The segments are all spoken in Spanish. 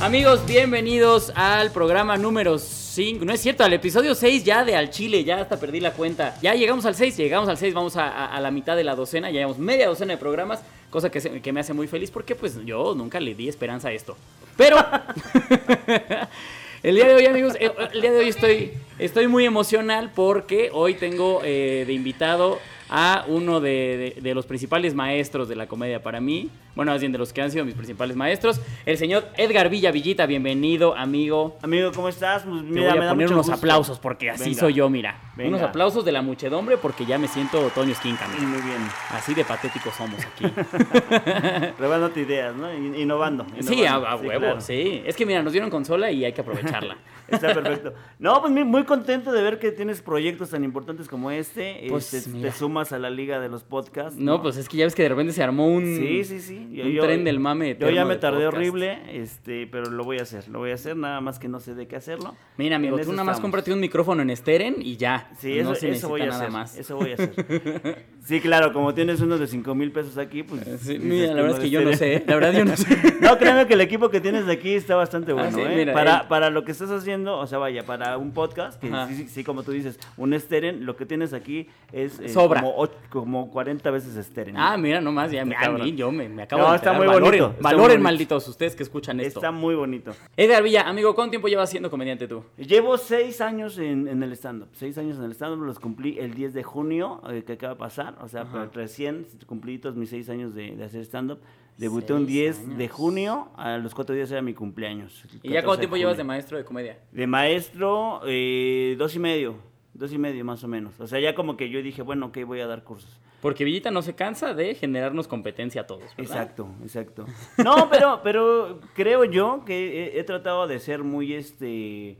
Amigos, bienvenidos al programa número 5. No es cierto, al episodio 6 ya de Al Chile, ya hasta perdí la cuenta. Ya llegamos al 6, llegamos al 6, vamos a, la mitad de la docena, ya llevamos media docena de programas, cosa que, que me hace muy feliz porque pues yo nunca le di esperanza a esto. Pero el día de hoy, amigos, eh, el día de hoy estoy, estoy muy emocional porque hoy tengo eh, de invitado a uno de, de- de los principales maestros de la comedia para mí. Bueno, más bien de los que han sido mis principales maestros. El señor Edgar Villa Villita, bienvenido, amigo. Amigo, ¿cómo estás? Pues, Te mira, voy me a da poner unos gusto. aplausos porque así Venga. soy yo, mira. Venga. Unos aplausos de la muchedumbre porque ya me siento Toño Esquinca. Muy bien. Así de patéticos somos aquí. Probándote ideas, ¿no? In- Innovando. sí, a, huevo, claro. sí. Es que mira, nos dieron consola y hay que aprovecharla. Está perfecto. No, pues muy- contento de ver que tienes proyectos tan importantes como este. Pues, Este, te a la liga de los podcasts. No, pues es que ya ves que de repente se armó un, Sí, sí, sí. un tren del mame. Yo ya me tardé podcast. horrible, este, pero lo voy a hacer. Lo voy a hacer, nada más que no sé de qué hacerlo. Mira, amigo, En tú nada más estamos. cómprate un micrófono en Steren y ya. Sí, no eso, se eso voy a necesita hacer. nada más. Eso voy a hacer. Sí, claro, como tienes uno de 5 mil pesos aquí, pues. Eh, sí, mira, la verdad es que yo no sé, la verdad yo no sé. No, créeme que el equipo que tienes de aquí está bastante bueno, Ah, sí, ¿eh? mira, para, para lo que estás haciendo, o sea, vaya, para un podcast, que sí, como tú dices, un Steren, lo que tienes aquí es eh, Sobra. Como, och- como 40 veces Steren. Ah, mira, nomás, ya a mí, cabrón. yo me, me acabo No, de está muy valoren, bonito, muy valoren, bonito. malditos ustedes que escuchan esto. Está muy bonito. Edgar Villa, amigo, ¿cuánto tiempo llevas siendo comediante tú? Llevo seis años en, en el stand-up. Seis años en el stand-up, los cumplí el 10 de junio, eh, que acaba de pasar. O sea, Ajá. recién cumplí todos mis seis años de, de hacer stand-up. Debuté un Seis 10 de junio, a los cuatro días era mi cumpleaños. ¿Y ya 14 cuánto tiempo llevas de maestro de comedia? De maestro, eh, dos y medio. Dos y medio más o menos. O sea, ya como que yo dije, bueno, ok, voy a dar cursos. Porque Villita no se cansa de generarnos competencia a todos, ¿verdad? Exacto, exacto. No, pero, pero creo yo que he, he tratado de ser muy, este,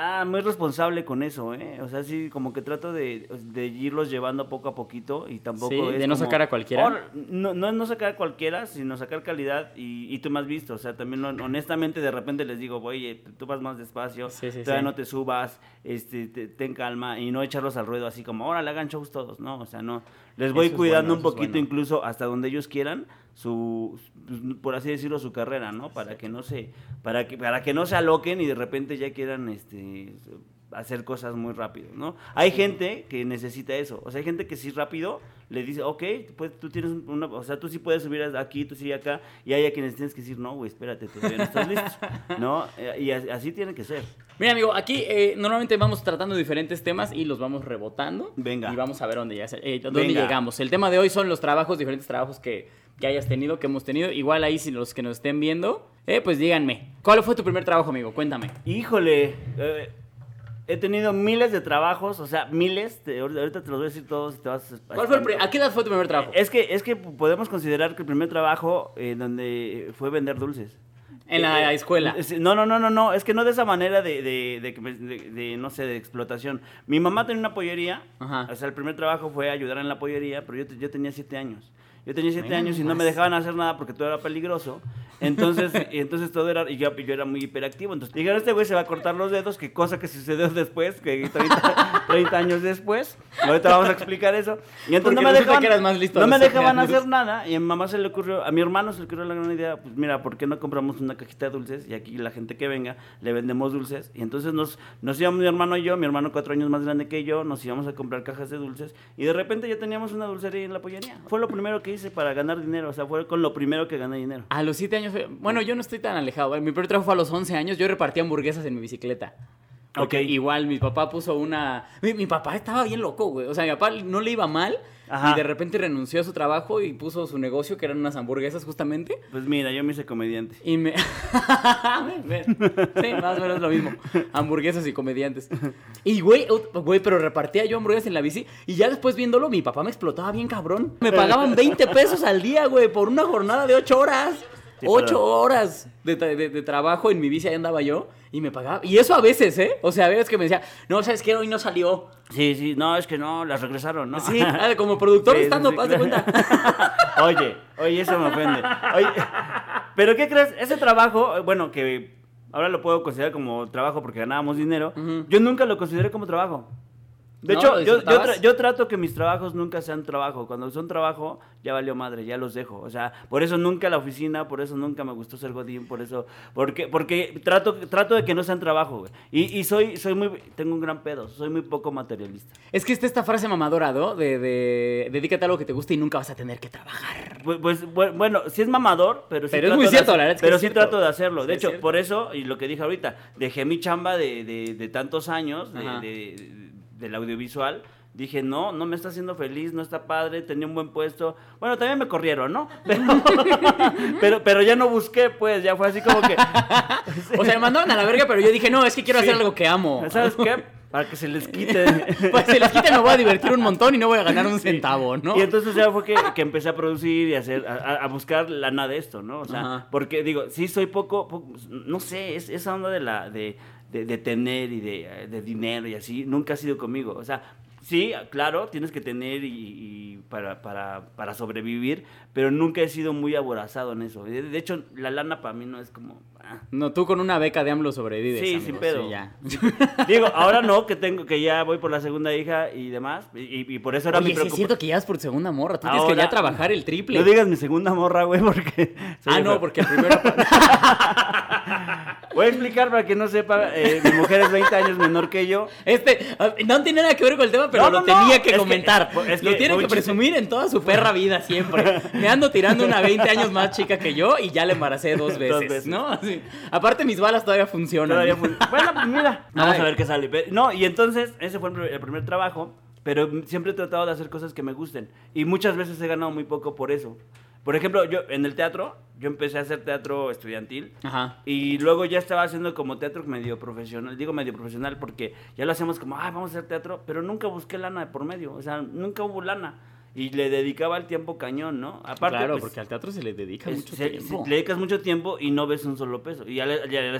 ah, muy responsable con eso, ¿eh? O sea, sí, como que trato de, de irlos llevando poco a poquito y tampoco Sí, es de no como, sacar a cualquiera. No, no es no sacar a cualquiera, sino sacar calidad y, y tú me has visto, o sea, también hon- honestamente de repente les digo, oye, tú vas más despacio, Sí, sí, todavía no te subas, este, te- ten calma y no echarlos al ruedo así como, ahora le hagan shows todos, ¿no? O sea, no, les voy Eso cuidando bueno, un poquito bueno. incluso hasta donde ellos quieran su pues, por así decirlo su carrera no para que no se para que para que no se aloquen y de repente ya quieran este hacer cosas muy rápido no hay gente que necesita eso o sea hay gente que sí rápido le dice ok pues tú tienes una o sea tú sí puedes subir aquí tú sí acá y hay a quienes tienes que decir no güey espérate todavía no estás listo no Eh, y as- así tiene que ser Mira, amigo, aquí eh, normalmente vamos tratando diferentes temas y los vamos rebotando. Venga. Y vamos a ver dónde, ya, eh, dónde Venga. llegamos. El tema de hoy son los trabajos, diferentes trabajos que, que hayas tenido, que hemos tenido. Igual ahí, si los que nos estén viendo, eh, pues díganme. ¿Cuál fue tu primer trabajo, amigo? Cuéntame. Híjole, eh, he tenido miles de trabajos, o sea, miles, te- ahorita te los voy a decir todos y te vas a ¿Cuál fue el. ¿A qué edad fue tu primer trabajo? Es que, es que podemos considerar que el primer trabajo eh, donde fue vender dulces. En la Eh, escuela. es- No, no, no, no, no, es que no de esa manera de, de, de de- no sé, de explotación. Mi mamá tenía una pollería, Ajá. o sea, el primer trabajo fue ayudar en la pollería, pero yo, yo tenía siete años. Yo tenía siete años y no me dejaban hacer nada porque todo era peligroso. Entonces, y entonces todo era, y yo, yo era muy hiperactivo. Entonces dijeron, este güey se va a cortar los dedos, que cosa que sucedió después, que 30, 30 años después. Ahorita vamos a explicar eso. Y entonces Porque no me dejaban, que eras más listo a no me siete dejaban hacer nada. Y a mi mamá se le ocurrió, a mi hermano se le ocurrió la gran idea, pues mira, ¿por qué no compramos una cajita de dulces? Y aquí la gente que venga, le vendemos dulces. Y entonces nos, nos íbamos mi hermano y yo, mi hermano cuatro años más grande que yo, nos íbamos a comprar cajas de dulces. Y de repente ya teníamos una dulcería en la pollería. Fue lo primero que hice para ganar dinero, o sea, fue con lo primero que gané dinero. A los 7 años, fue- bueno, yo no estoy tan alejado. ¿eh? Mi primer trabajo fue a los 11 años. Yo repartía hamburguesas en mi bicicleta. Porque Ok. igual mi papá puso una... Mi, mi papá estaba bien loco, güey. O sea, mi papá no le iba mal. Ajá. Y de repente renunció a su trabajo y puso su negocio, que eran unas hamburguesas justamente. Pues mira, yo me hice comediante. Y me... sí, más o menos lo mismo. Hamburguesas y comediantes. Y, güey, güey, pero repartía yo hamburguesas en la bici. Y ya después viéndolo, mi papá me explotaba bien cabrón. Me pagaban 20 pesos al día, güey, por una jornada de 8 horas. Sí, 8 pero- horas de, tra- de- de trabajo en mi bici, ahí andaba yo. Y me pagaba. Y eso a veces, ¿eh? O sea, a veces que me decía, no, ¿sabes qué? Hoy no salió. Sí, sí, no, es que no, las regresaron, ¿no? Sí, ah, como productor Sí, estando, sí, haz de cuenta. Oye, oye, eso me ofende. Oye, pero ¿qué crees? Ese trabajo, bueno, que ahora lo puedo considerar como trabajo porque ganábamos dinero, yo nunca lo consideré como trabajo. De ¿No? hecho, ¿Lo yo, yo, tra- yo trato que mis trabajos nunca sean trabajo. Cuando son trabajo, ya valió madre, ya los dejo. O sea, por eso nunca la oficina, por eso nunca me gustó ser godín, por eso, porque, porque trato, trato de que no sean trabajo, güey. Y, y soy, soy muy, tengo un gran pedo, soy muy poco materialista. Es que está esta frase mamadora, ¿no? De, de dedícate a algo que te guste y nunca vas a tener que trabajar. Pues, pues, bu- bueno, sí es mamador, pero sí Pero es muy de cierto, hacer- la verdad es que Pero es sí cierto. trato de hacerlo. De Sí, hecho, por eso, y lo que dije ahorita, dejé mi chamba de, de- de tantos años de- del audiovisual. Dije, no, no me está haciendo feliz, no está padre, tenía un buen puesto. Bueno, también me corrieron, ¿no? Pero, pero, pero ya no busqué, pues, ya fue así como que, O sea, me mandaron a la verga, pero yo dije, no, es que quiero Sí. hacer algo que amo. ¿sabes qué? Para que se les quite. Pues se les quite, me voy a divertir un montón y no voy a ganar un centavo, ¿no? Y entonces ya fue que, que empecé a producir y a hacer, a, a- a buscar lana de esto, ¿no? O sea, Ajá. porque digo, sí soy poco, poco- no sé, es, esa onda de la, de, de, de tener y de, de dinero y así, nunca ha sido conmigo. O sea, sí, claro, tienes que tener y, para, para, para sobrevivir, pero nunca he sido muy aborazado en eso. De hecho, la lana para mí no es como... No, tú con una beca de AMLO sobrevives. Sí, amigo, sin pedo. sí, ya. Digo, ahora no, que tengo, que ya voy por la segunda hija y demás, y, por eso era Oye, mi sí es preocupación. cierto que ya es por segunda morra. Tú tienes que ya trabajar el triple. No digas mi segunda morra, güey, porque... ah, no, porque el primero... Voy a explicar para que no sepa, eh, mi mujer es 20 años menor que yo. Este, ah, no tiene nada que ver con el tema, pero No, lo no, tenía que es que- comentar. es lo tiene que presumir en toda su perra vida siempre. Me ando tirando una 20 años más chica que yo y ya la embaracé dos veces, veces. ¿no? Así. Aparte, mis balas todavía funcionan. Todavía fue- Bueno, pues mira, vamos Ay. a ver qué sale. No, y entonces, ese fue el primer- el primer trabajo, pero siempre he tratado de hacer cosas que me gusten. Y muchas veces he ganado muy poco por eso. Por ejemplo, yo en el teatro, yo empecé a hacer teatro estudiantil. Ajá. Y luego ya estaba haciendo como teatro medio profesional. Digo medio profesional porque ya lo hacemos como, ah, vamos a hacer teatro. Pero nunca busqué lana de por medio. O sea, nunca hubo lana. Y le dedicaba el tiempo cañón, ¿no? Aparte, claro, pues, porque al teatro se le dedica es- mucho se- tiempo. se- le dedicas mucho tiempo y no ves un solo peso. Y al,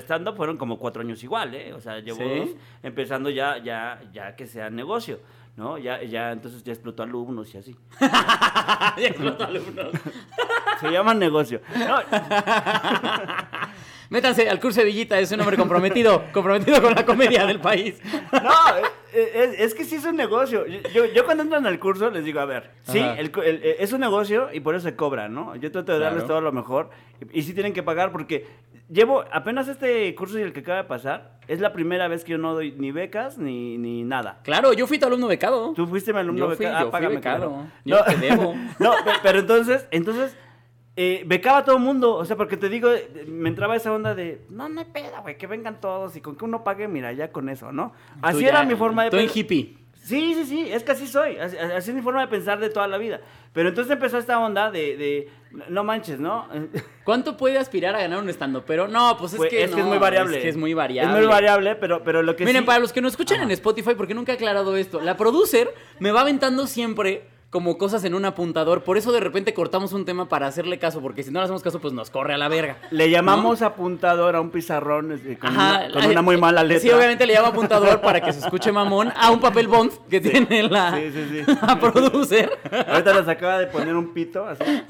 stand-up fueron como cuatro años igual, ¿eh? O sea, dos empezando ya, ya, ya que sea negocio, ¿no? Ya, ya, entonces ya explotó alumnos y así. Ya explotó alumnos. Se llama negocio. No, Métanse al curso de Villita, es un hombre comprometido, comprometido con la comedia del país. No, eh, es, es que sí es un negocio. Yo, yo cuando entran al curso les digo, a ver, sí, el el- eh, es un negocio y por eso se cobra, ¿no? Yo trato de darles Claro. todo lo mejor y, y sí tienen que pagar porque llevo apenas este curso y el que acaba de pasar, es la primera vez que yo no doy ni becas ni, ni nada. Claro, yo fui tu alumno becado. Tú fuiste mi alumno Yo fui- becado. yo fui becado. claro. Yo no, te debo. no, pe- pero entonces, entonces, eh, becaba a todo el mundo. O sea, porque te digo, eh, me entraba esa onda de, no, no hay pedo, güey, que vengan todos y con que uno pague, mira, ya con eso, ¿no? Así era mi forma de Tú en hippie. Sí, sí, sí, es que así soy, así, así es mi forma de pensar de toda la vida. Pero entonces empezó esta onda de, de no manches, ¿no? ¿Cuánto puede aspirar a ganar un estando? Pero no, pues es, Pues, que, es que es no, muy variable. Es que es muy variable. Es muy variable, pero, pero lo que Miren, sí... para los que nos escuchan en Spotify, porque nunca he aclarado esto, la producer me va aventando siempre como cosas en un apuntador. Por eso de repente cortamos un tema para hacerle caso, porque si no le hacemos caso, pues nos corre a la verga. Le llamamos apuntador a un pizarrón con, Ajá, una, con una muy mala letra. Sí, obviamente le llamo apuntador para que se escuche mamón a un papel bond que tiene la, Sí, sí, la producer. Ahorita nos acaba de poner un pito, así.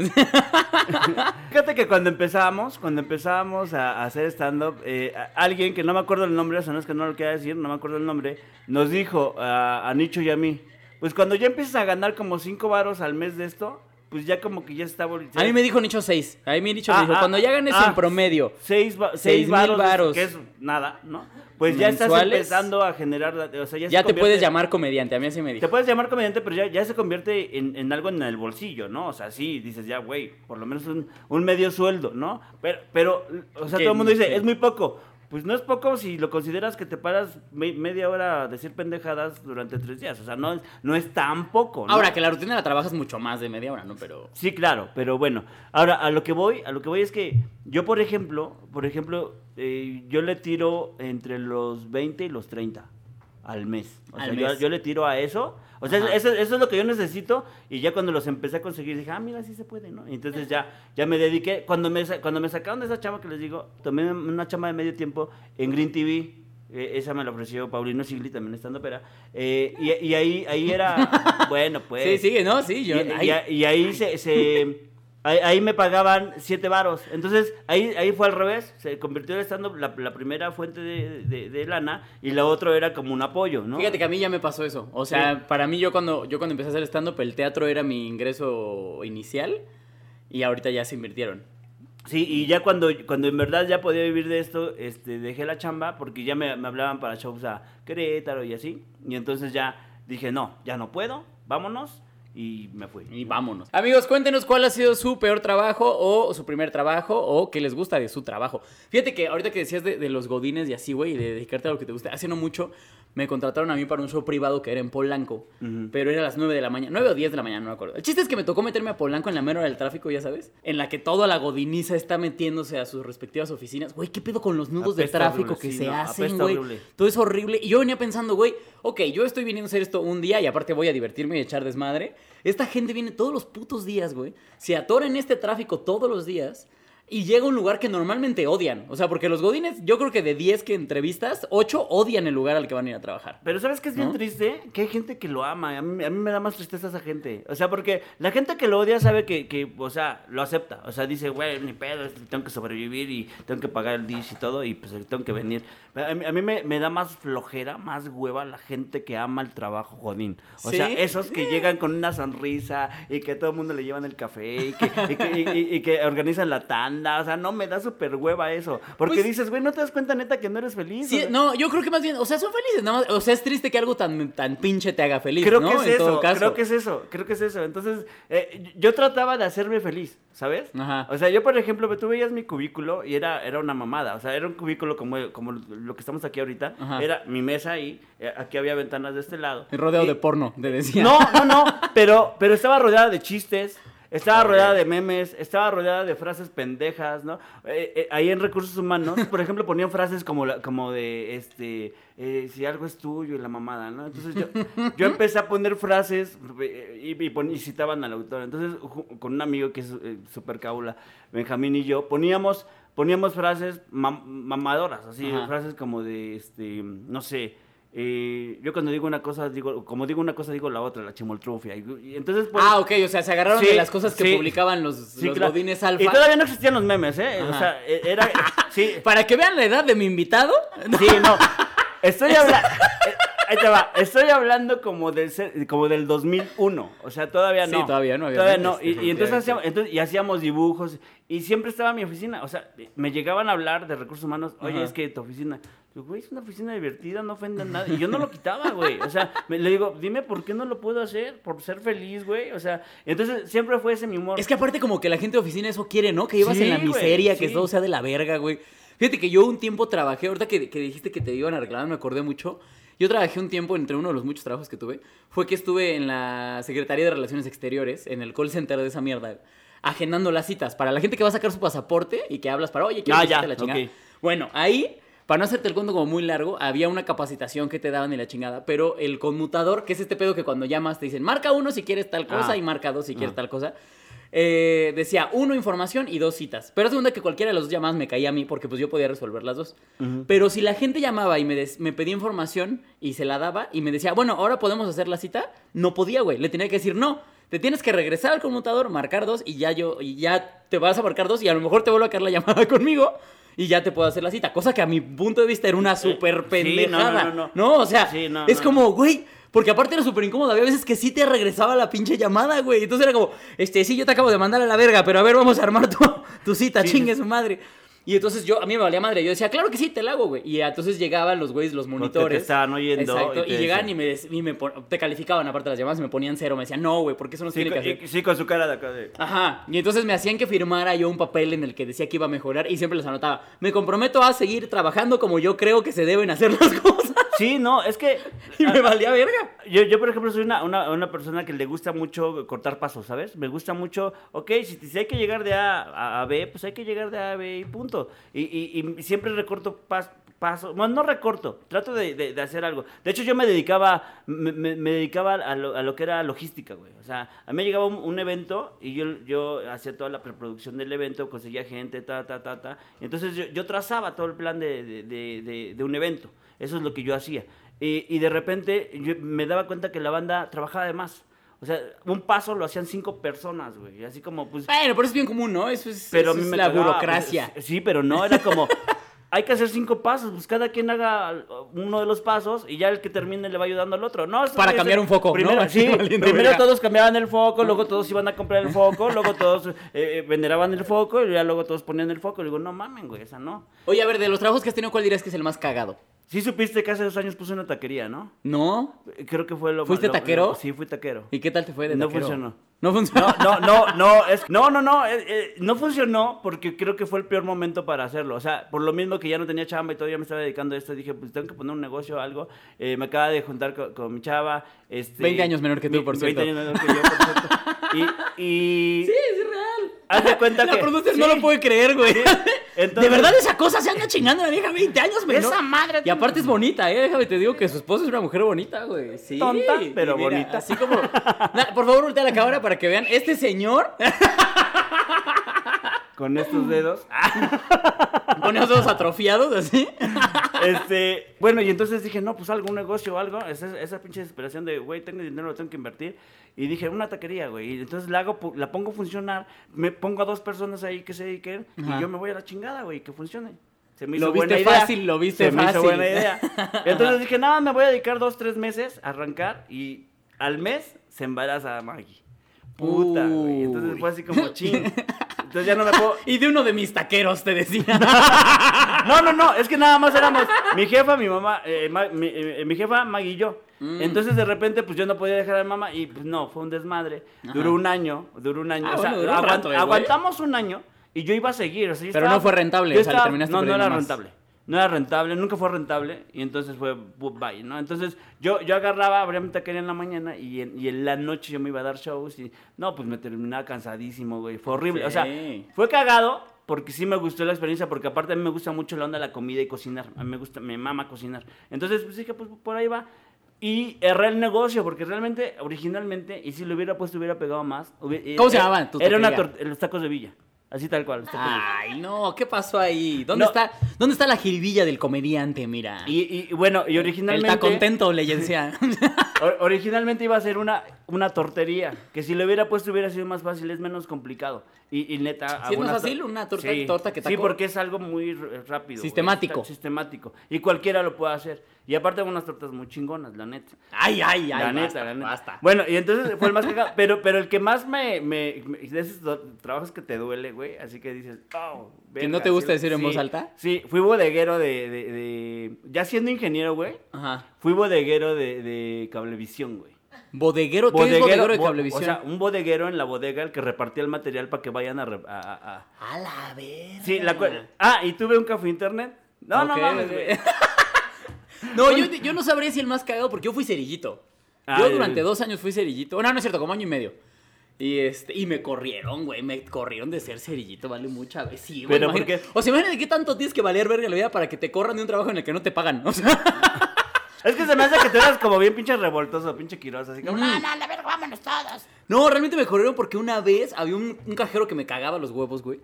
Fíjate que cuando empezamos, cuando empezamos a, a hacer stand-up, eh, alguien que no me acuerdo el nombre, o sea, no es que no lo quiera decir, no me acuerdo el nombre, nos dijo a, a Nicho y a mí, pues cuando ya empiezas a ganar como cinco varos al mes de esto, pues ya como que ya está... A mí me dijo Nicho 6. A mí me dicho Ah, dijo, ah, cuando ya ganes ah, en promedio. Seis seis mil varos, varos. que es nada, ¿no? Pues ya estás empezando a generar, o sea, ya, se Ya te puedes llamar comediante, a mí así me dijo. Te puedes llamar comediante, pero ya, ya se convierte en, en algo en el bolsillo, ¿no? O sea, sí, dices ya, güey, por lo menos un, un medio sueldo, ¿no? Pero, pero o sea, todo el mundo dice, es muy poco. Pues no es poco si lo consideras que te paras me- media hora a decir pendejadas durante tres días. O sea, no es, no es tan poco, ¿no? Ahora que la rutina la trabajas mucho más de media hora, ¿no? Pero. Sí, claro, pero bueno. Ahora, a lo que voy, a lo que voy es que yo, por ejemplo, por ejemplo, eh, yo le tiro entre los 20 y los 30 al mes. O Al sea, yo le tiro a eso. O sea, eso, eso es lo que yo necesito. Y ya cuando los empecé a conseguir, dije, ah, mira, sí se puede, ¿no? Y entonces ya, ya me dediqué. Cuando me, cuando me sacaron de esa chama que les digo, tomé una chama de medio tiempo en Green TV. Eh, esa me la ofreció Paulino Sigli, también estando opera. Eh, y, y ahí, ahí era, bueno, pues. Sí, sigue, ¿no? Sí, yo. Y- y ahí se, se, Ahí, ahí me pagaban siete varos. Entonces, ahí, ahí fue al revés. Se convirtió en stand la, la primera fuente de, de- de lana y la otra era como un apoyo, ¿no? Fíjate que a mí ya me pasó eso. O sea, para mí yo cuando, yo cuando empecé a hacer stand-up, el teatro era mi ingreso inicial y ahorita ya se invirtieron. Sí, y ya cuando, cuando en verdad ya podía vivir de esto, este, dejé la chamba porque ya me, me hablaban para shows a Querétaro y así. Y entonces ya dije, no, ya no puedo, vámonos. Y me fui. Y vámonos. Amigos, cuéntenos cuál ha sido su peor trabajo o su primer trabajo o qué les gusta de su trabajo. Fíjate que ahorita que decías de, de los godines y así, güey, y de dedicarte a lo que te gusta, hace no mucho me contrataron a mí para un show privado que era en Polanco, pero era a las 9 de la mañana, 9 o 10 de la mañana, no me acuerdo. El chiste es que me tocó meterme a Polanco en la mera hora del tráfico, ya sabes, en la que toda la godiniza está metiéndose a sus respectivas oficinas. Güey, ¿qué pedo con los nudos Apesta de tráfico horrible, que sí, se no, hacen, güey? horrible. Todo es horrible. Y yo venía pensando, güey, ok, yo estoy viniendo a hacer esto un día y aparte voy a divertirme y echar desmadre. Esta gente viene todos los putos días, güey. Se atora en este tráfico todos los días y llega a un lugar que normalmente odian. O sea, porque los godines, yo creo que de 10 que entrevistas, 8 odian el lugar al que van a ir a trabajar. Pero ¿sabes qué es bien triste? Que hay gente que lo ama. A mí, a mí me da más tristeza esa gente. O sea, porque la gente que lo odia sabe que, que, o sea, lo acepta. O sea, dice, güey, ni pedo, tengo que sobrevivir y tengo que pagar el dish y todo y pues tengo que venir. A mí, a mí me, me da más flojera, más hueva la gente que ama el trabajo jodín. O ¿Sí? sea, esos que llegan con una sonrisa y que a todo el mundo le llevan el café y que, y que, y que organizan la tanda. O sea, no me da súper hueva eso. Porque Pues- dices, güey, ¿no te das cuenta neta que no eres feliz? Sí, O sea, no, yo creo que más bien, o sea, son felices, nada más. O sea, es triste que algo tan, tan pinche te haga feliz, Creo ¿no? que es en todo eso, caso. creo que es eso, creo que es eso. Entonces, eh, yo trataba de hacerme feliz, ¿sabes? Ajá. O sea, yo, por ejemplo, tú veías mi cubículo y era, era una mamada. O sea, era un cubículo como, como lo que estamos aquí ahorita. Ajá. Era mi mesa ahí, eh, aquí había ventanas de este lado. Y- de porno, te decía. No, no, no, pero, pero estaba rodeada de chistes. Estaba rodeada de memes, estaba rodeada de frases pendejas, ¿no? Eh, eh, ahí en recursos humanos, por ejemplo, ponían frases como, la- como de, este, eh, si algo es tuyo y la mamada, ¿no? Entonces yo, yo empecé a poner frases y, y pon- y citaban al autor. Entonces, con un amigo que es súper caula, Benjamín y yo, poníamos, poníamos frases mam- mamadoras, así, Ajá. frases como de, este, no sé, eh, yo cuando digo una cosa, digo, como digo una cosa, digo la otra, la chimoltrufia. Y, y entonces, pues, Ah, ok, o sea, se agarraron Sí, de las cosas que sí. publicaban los, sí, los claro. godines alfa. Y todavía no existían los memes, ¿eh? O sea, e- era, sí, Para que vean la edad de mi invitado. sí, no. Estoy hablando, ahí te va, estoy hablando como del, como del 2001, o sea, todavía Sí, no. todavía no había Todavía no, y, y entonces, hacíamos, entonces, y hacíamos dibujos, y siempre estaba mi oficina, o sea, me llegaban a hablar de recursos humanos, oye, Ajá. es que tu oficina, güey, es una oficina divertida, no ofende a nadie, y yo no lo quitaba, güey, o sea, me- le digo, dime por qué no lo puedo hacer, por ser feliz, güey, o sea, entonces siempre fue ese mi humor. Es que aparte como que la gente de oficina eso quiere, ¿no? Que vivas Sí, en la güey, miseria, que sí. todo sea de la verga, güey. Fíjate que yo un tiempo trabajé, ahorita que, que dijiste que te iban a reclamar, me acordé mucho. Yo trabajé un tiempo, entre uno de los muchos trabajos que tuve, fue que estuve en la Secretaría de Relaciones Exteriores, en el call center de esa mierda, agendando las citas para la gente que va a sacar su pasaporte y que hablas para, oye, quiero Ah, ya, la chingada. Bueno, ahí, para no hacerte el cuento como muy largo, había una capacitación que te daban y la chingada, pero el conmutador, que es este pedo que cuando llamas te dicen, marca uno si quieres tal cosa Ah. y marca dos si quieres Ah. tal cosa. eh, decía uno información y dos citas. Pero segunda que cualquiera de las dos llamadas me caía a mí porque pues yo podía resolver las dos. Pero si la gente llamaba y me pedía información y se la daba y me decía, bueno, ahora podemos hacer la cita, no podía, güey. Le tenía que decir, no, te tienes que regresar al conmutador, marcar dos y ya yo, y ya te vas a marcar dos y a lo mejor te vuelvo a caer la llamada conmigo. Y ya te puedo hacer la cita. Cosa que a mi punto de vista era una súper sí, no, no, pendejada. no, no. No, o sea, Sí, es como, güey, porque aparte era súper incómodo. Había veces que sí te regresaba la pinche llamada, güey. Entonces era como, este, sí, yo te acabo de mandar a la verga, pero a ver, vamos a armar tu, tu cita, Sí, chingue su madre. Y entonces yo, a mí me valía madre. Yo decía, claro que sí, te la hago, güey. Y entonces llegaban los güeyes, los monitores. te estaban oyendo Exacto. y Y, te llegaban y, me, y me te calificaban aparte de las llamadas y me ponían cero. Me decían, no, güey, porque eso no se Sí, tiene que hacer. y- sí, con su cara de acá de... Ajá, y entonces me hacían que firmara yo un papel en el que decía que iba a mejorar y siempre les anotaba, me comprometo a seguir trabajando como yo creo que se deben hacer las cosas. Sí, no, es que... Y me valía verga. Yo, yo, por ejemplo, soy una, una, una persona que le gusta mucho cortar pasos, ¿sabes? Me gusta mucho, ok, si, si hay que llegar de A a, a B, pues hay que llegar de A a B y punto. Y, y, y siempre recorto pas- pasos, bueno, no recorto, trato de, de- de hacer algo. De hecho, yo me dedicaba, me, me- me dedicaba a lo, a lo que era logística, güey. O sea, a mí me llegaba un, un evento y yo, yo hacía toda la preproducción del evento, conseguía gente, ta, ta, ta, ta. Entonces yo, yo trazaba todo el plan de, de- un evento. Eso es lo que yo hacía. Y, y de repente yo me daba cuenta que la banda trabajaba de más. O sea, un paso lo hacían cinco personas, güey. Así como, pues. Bueno, pero es bien común, ¿no? Eso es, Pero a eso mí es me la cagaba, burocracia. pues, sí, pero no, era como. Hay que hacer cinco pasos, pues cada quien haga uno de los pasos y ya el que termine le va ayudando al otro. No, Para cambiar un foco, ¿no? Primero, sí, primero todos cambiaban el foco, luego todos iban a comprar el foco, luego todos eh, eh, veneraban el foco y ya luego todos ponían el foco. Y digo, no mamen, güey, esa no. Oye, a ver, de los trabajos que has tenido, ¿cuál dirías que es el más cagado? Sí supiste que hace dos años puse una taquería, ¿no? ¿No? Creo que fue lo ¿Fuiste lo- taquero? lo- sí, fui taquero. ¿Y qué tal te fue de No taquero? funcionó. No funcionó. No, no, no, no, es, no, no, no, eh, eh, no funcionó porque creo que fue el peor momento para hacerlo. O sea, por lo mismo que ya no tenía chamba y todavía me estaba dedicando a esto, dije, pues tengo que poner un negocio o algo. Eh, me acaba de juntar con, con mi chava. Este, 20 años menor que tú, por 20 cierto. años menor que yo, por cierto. Y, y Sí, es real. haz de cuenta La que... producer sí, no lo puede creer, güey. entonces- De verdad esa cosa se anda chingando la vieja 20 años, menor. Esa madre- Y aparte es bonita, eh. Déjame te digo que su esposa es una mujer bonita, güey. Sí. Tonta, pero mira, bonita. Así como. Na- por favor, voltea la cámara para que vean. Este señor, Con estos dedos. con esos dedos atrofiados, así. Este, bueno, y entonces dije, no, pues algo, un negocio o algo. Esa, esa pinche desesperación de, güey, tengo dinero, lo tengo que invertir. Y dije, una taquería, güey. Y entonces la hago, la pongo a funcionar, me pongo a dos personas ahí que se dediquen Ajá. y yo me voy a la chingada, güey, que funcione. Se me Lo hizo viste buena idea. fácil, lo viste Se me hizo fácil. buena idea. Entonces dije, nada, me voy a dedicar dos, tres meses a arrancar y al mes se embaraza Maggie. Puta, güey. Entonces fue así como ching. Entonces ya no me puedo. Y de uno de mis taqueros, te decía. No, no, no, es que nada más éramos mi jefa, mi mamá, eh, ma- mi, eh, mi jefa, Maggie y yo. Mm. Entonces de repente pues yo no podía dejar a mi mamá y pues no, fue un desmadre. Ajá. Duró un año, duró un año. Ah, o sea, bueno, aguant- eh, aguantamos un año y yo iba a seguir. o sea, yo Pero estaba- no fue rentable, yo o sea, terminaste No, no era más. No era rentable, nunca fue rentable y entonces fue bye, ¿no? Entonces yo, yo agarraba, abría mi taquería en la mañana y en, y en la noche yo me iba a dar shows y no, pues me terminaba cansadísimo, güey. Fue horrible. O sea, Sí. fue cagado porque sí me gustó la experiencia, porque aparte a mí me gusta mucho la onda de la comida y cocinar. A mí me gusta, me mama cocinar. Entonces, pues dije, pues por ahí va. Y erré el negocio, porque realmente, originalmente, y si lo hubiera puesto, hubiera pegado más. ¿Cómo se eh, llamaban Era una taquería? los tacos de Villa. Así tal cual. Ay, no, ¿qué pasó ahí? ¿Dónde, No. está, ¿Dónde está la jiribilla del comediante? Mira. Y, y- bueno, y Él originalmente... está contento, le decía. or- originalmente iba a ser una, una tortería, que si lo hubiera puesto hubiera sido más fácil, es menos complicado. Y, y neta... ¿Sí es más fácil una torta- torta que Sí, porque es algo muy rápido. Sistemático. sistemático. Y cualquiera lo puede hacer. Y aparte unas tortas muy chingonas, la neta. Ay, ay, ay. la neta, basta, la neta. basta. Bueno, y entonces fue el más cagado. Pero, pero el que más me, me, me- De esos trabajos que te duele, güey. Así que dices, oh, ¿Que no verga, te gusta decir en sí, voz alta? Sí, fui bodeguero de. de- de- ya siendo ingeniero, güey. Ajá. Fui bodeguero de, de cablevisión, güey. ¿Bodeguero? ¿Qué es bodeguero de cablevisión? O sea, un bodeguero en la bodega el que repartía el material para que vayan a. re- a- a- a- a la vez. Sí, la Ah, y tuve un café internet. No, no Ok, mames, güey. No, yo, yo no sabría si el más cagado porque yo fui cerillito. Yo Ay, durante dos años fui cerillito. No, no es cierto, como año y medio. Y este, y me corrieron, güey, me corrieron de ser cerillito, vale mucha vez. Sí, güey. Pero, ¿por imagina- qué? O sea, imagínate qué tanto tienes que valer verga la vida para que te corran de un trabajo en el que no te pagan. O sea, Es que se me hace que tú eras como bien pinche revoltoso, pinche quiroso. Así como, Mm. no, no, la verga, vámonos todos. no, realmente me corrieron porque una vez había un, un cajero que me cagaba los huevos, güey.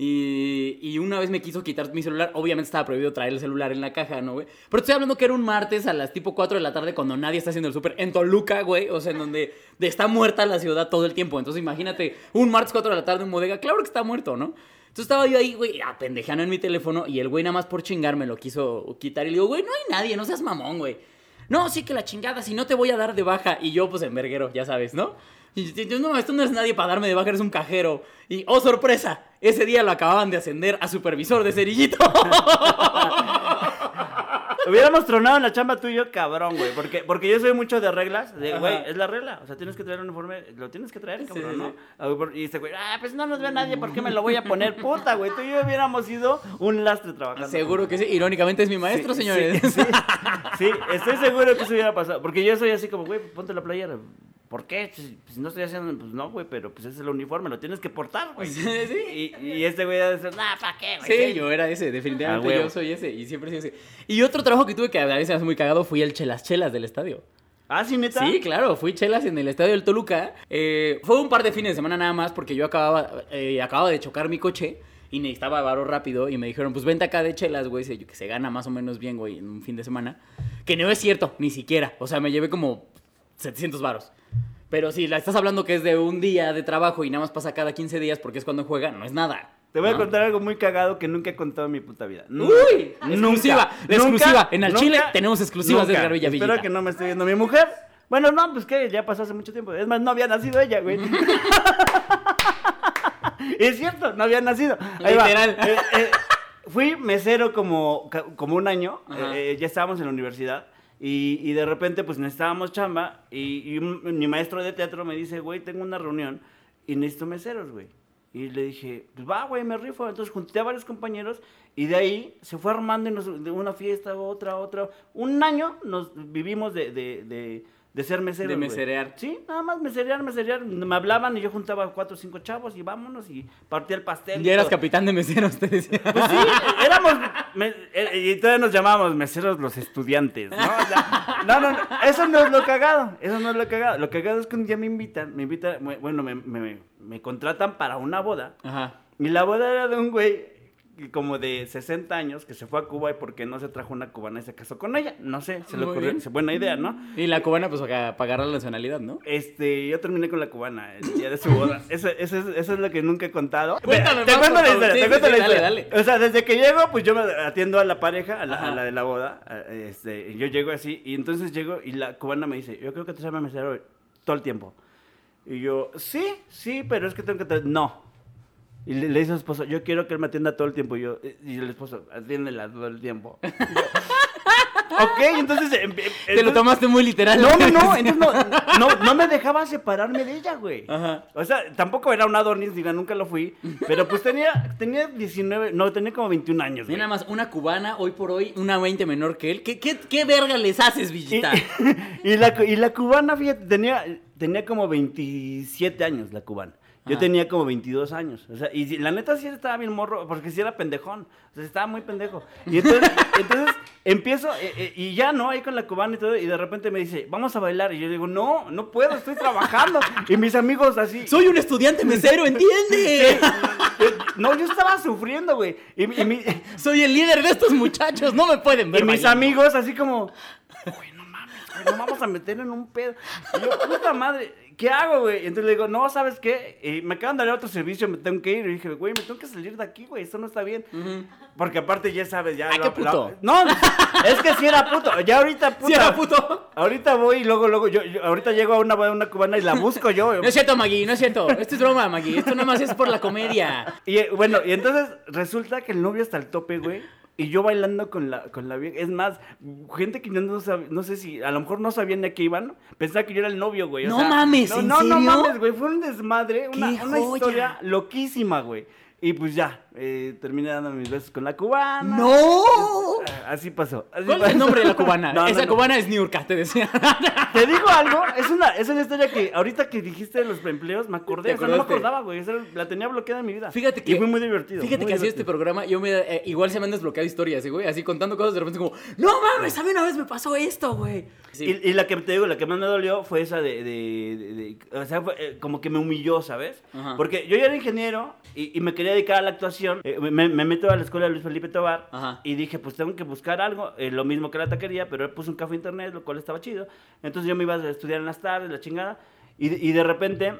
Y, y una vez me quiso quitar mi celular. Obviamente estaba prohibido traer el celular en la caja, ¿no, güey? Pero estoy hablando que era un martes a las tipo 4 de la tarde cuando nadie está haciendo el súper en Toluca, güey. O sea, en donde de- está muerta la ciudad todo el tiempo. Entonces imagínate, un martes 4 de la tarde en bodega. Claro que está muerto, ¿no? Entonces estaba yo ahí, güey, apendejando en mi teléfono y el güey nada más por chingar me lo quiso quitar. Y le digo, güey, no hay nadie, no seas mamón, güey. No, sí que la chingada, si no te voy a dar de baja. Y yo, pues, en verguero, ya sabes, ¿no? Y yo, no, esto no eres nadie para darme de baja, eres un cajero. Y, oh, sorpresa, ese día lo acababan de ascender a supervisor de cerillito. Hubiéramos tronado en la chamba tú y yo, cabrón, güey. Porque, porque yo soy mucho de reglas. De, güey, es la regla. O sea, tienes que traer un uniforme. Lo tienes que traer, cabrón, sí, ¿no? sí. Ah, Y este güey, ah, pues no nos ve nadie, ¿por qué me lo voy a poner? Puta, güey. Tú y yo hubiéramos sido un lastre trabajando. Seguro que sí. Irónicamente es mi maestro, Sí, señores. Sí, estoy seguro que eso hubiera pasado. Porque yo soy así como, güey, ponte la playera. ¿Por qué? Si, si no estoy haciendo, pues no, güey, pero pues ese es el uniforme, lo tienes que portar, güey. Sí, sí. Y, y este güey va a decir, nah, ¿para qué, güey? Sí, yo era ese, definitivamente A huevo. yo soy ese y siempre soy ese. Y otro trabajo que tuve que a veces hace muy cagado fui el chelas chelas del estadio. Ah, sí, neta. Sí, claro, fui chelas en el estadio del Toluca. Eh, fue un par de fines de semana nada más porque yo acababa, eh, acababa de chocar mi coche y necesitaba varo rápido y me dijeron, pues vente acá de chelas, güey, que se gana más o menos bien, güey, en un fin de semana. Que no es cierto, ni siquiera. O sea, me llevé como 700 varos. Pero si la estás hablando que es de un día de trabajo y nada más pasa cada 15 días porque es cuando juega, no es nada. Te voy a contar algo muy cagado que nunca he contado en mi puta vida. ¡Uy! nunca, Exclusiva, la nunca, exclusiva. En nunca, Chile tenemos exclusivas de. Edgar Villavillita. Espero que no me esté viendo mi mujer. Bueno, no, pues que ya pasó hace mucho tiempo. Es más, no había nacido ella, güey. es cierto, no había nacido. Ahí va. Literal. Eh, eh, fui mesero como, como un año. Eh, ya estábamos en la universidad. Y, de repente, pues necesitábamos chamba. Y, y mi maestro de teatro me dice, güey, tengo una reunión y necesito meseros, güey. Y le dije, pues va, güey, me rifo. Entonces junté a varios compañeros y de ahí se fue armando y nos- de una fiesta, otra, otra. Un año nos vivimos de, de ser meseros. De meserear. Sí, nada más meserear, meserear. Me hablaban y yo juntaba cuatro o cinco chavos y vámonos y partía el pastel. y Ya eras todo. capitán de meseros, te decía. Pues sí, éramos. me- eh, y todavía nos llamábamos meseros los estudiantes, ¿no? O sea, no, no, no, eso no es lo cagado. Eso no es lo cagado. Lo cagado es que un día me invitan, me invitan, bueno, me, me, me contratan para una boda. Ajá. Y la boda era de un güey como de 60 años que se fue a Cuba y porque no se trajo una cubana y se casó con ella. No sé, se le Muy ocurrió. bien. se- Buena idea, ¿no? Y la cubana, pues, para pagar la nacionalidad, ¿no? Este, yo terminé con la cubana el día de su boda. Eso, eso, es, eso es lo que nunca he contado. Cuéntame te más, cuento por la favor. historia, Sí, te sí, cuento sí, la dale, historia. dale. O sea, desde que llego, pues yo me atiendo a la pareja, a la, a Ajá. la de la boda. a- Este, yo llego así, y entonces llego y la cubana me dice, yo creo que te llama mesero todo el tiempo. Y yo, sí, sí, pero es que tengo que... tra- No. Y le, le dice a su esposo, yo quiero que él me atienda todo el tiempo. Y yo, y el esposo, atiéndela todo el tiempo. Yo, ok, entonces... em- em- Te lo tomaste muy literal. no, no, no, entonces no, no, no me dejaba separarme de ella, güey. Ajá. O sea, tampoco era un Adonis, diga, nunca lo fui, pero pues tenía, tenía 19, no, tenía como 21 años, güey. nada más, una cubana, hoy por hoy, una 20 menor que él. ¿Qué, qué, qué verga les haces, Villita? y la, y la cubana, fíjate, tenía, tenía como 27 años la cubana. Yo Ajá. tenía como 22 años. O sea, y la neta sí estaba bien morro, porque sí era pendejón. O sea, estaba muy pendejo. Y entonces, entonces empiezo, eh, eh, y ya, ¿no? Ahí con la cubana y todo, y de repente me dice, vamos a bailar. Y yo digo, no, no puedo, estoy trabajando. Y mis amigos así. Soy un estudiante mesero, ¿entiende? Eh, No, yo estaba sufriendo, güey. Y, y mi- Soy el líder de estos muchachos, no me pueden ver. y mis bailando. amigos así como, güey, no mames, güey, no vamos a meter en un pedo. Y yo, puta madre, ¿qué hago, güey? Y entonces le digo, no, ¿sabes qué? Y me acaban de dar otro servicio, me tengo que ir. Y dije, güey, me tengo que salir de aquí, güey, esto no está bien. Porque aparte ya sabes, ya... Ah, la- qué puto. no, es que sí era puto. Ya ahorita, puta. Sí, era puto. Ahorita voy y luego, luego, yo, yo- ahorita llego a una, a una cubana y la busco yo. No es cierto, Maggie, no es cierto. Esto es broma, Maggie. Esto nada más es por la comedia. Y eh, bueno, y entonces resulta que el novio está al tope, güey. Y yo bailando con la, con la vieja. Es más, gente que no sabía, no sé si, a lo mejor no sabían de qué iban, pensaba que yo era el novio, güey. o No mames, no, ¿en no, no mames, güey. Fue un desmadre, una, ¡Qué una historia loquísima, güey. Y pues ya, eh, terminé dando mis besos con la cubana. ¡No! Ah, Así pasó. así ¿Cuál es el nombre de la cubana? No, Esa no. cubana es Niurka, te decía. Te digo algo, es una, es una historia que ahorita que dijiste de los empleos me acordé, ¿Te o sea, no me acordaba, güey, esa la tenía bloqueada en mi vida. Fíjate que. Y fue muy divertido. Fíjate muy que así este programa, yo me. eh, igual se me han desbloqueado historias, ¿sí, güey. Así contando cosas de repente como. ¡No mames! A mí una vez me pasó esto, güey. Sí. Y, y la que te digo, la que más me dolió fue esa de, de- de- de- o sea, fue, eh, como que me humilló, ¿sabes? Ajá. Porque yo ya era ingeniero y, y me quería dedicar a la actuación. Eh, me, me meto a la escuela de Luis Felipe Tobar Ajá. y dije, pues tengo que buscar algo, eh, lo mismo que la taquería, pero él puso un café internet, lo cual estaba chido. Entonces yo me iba a estudiar en las tardes, la chingada, y, de- y de repente...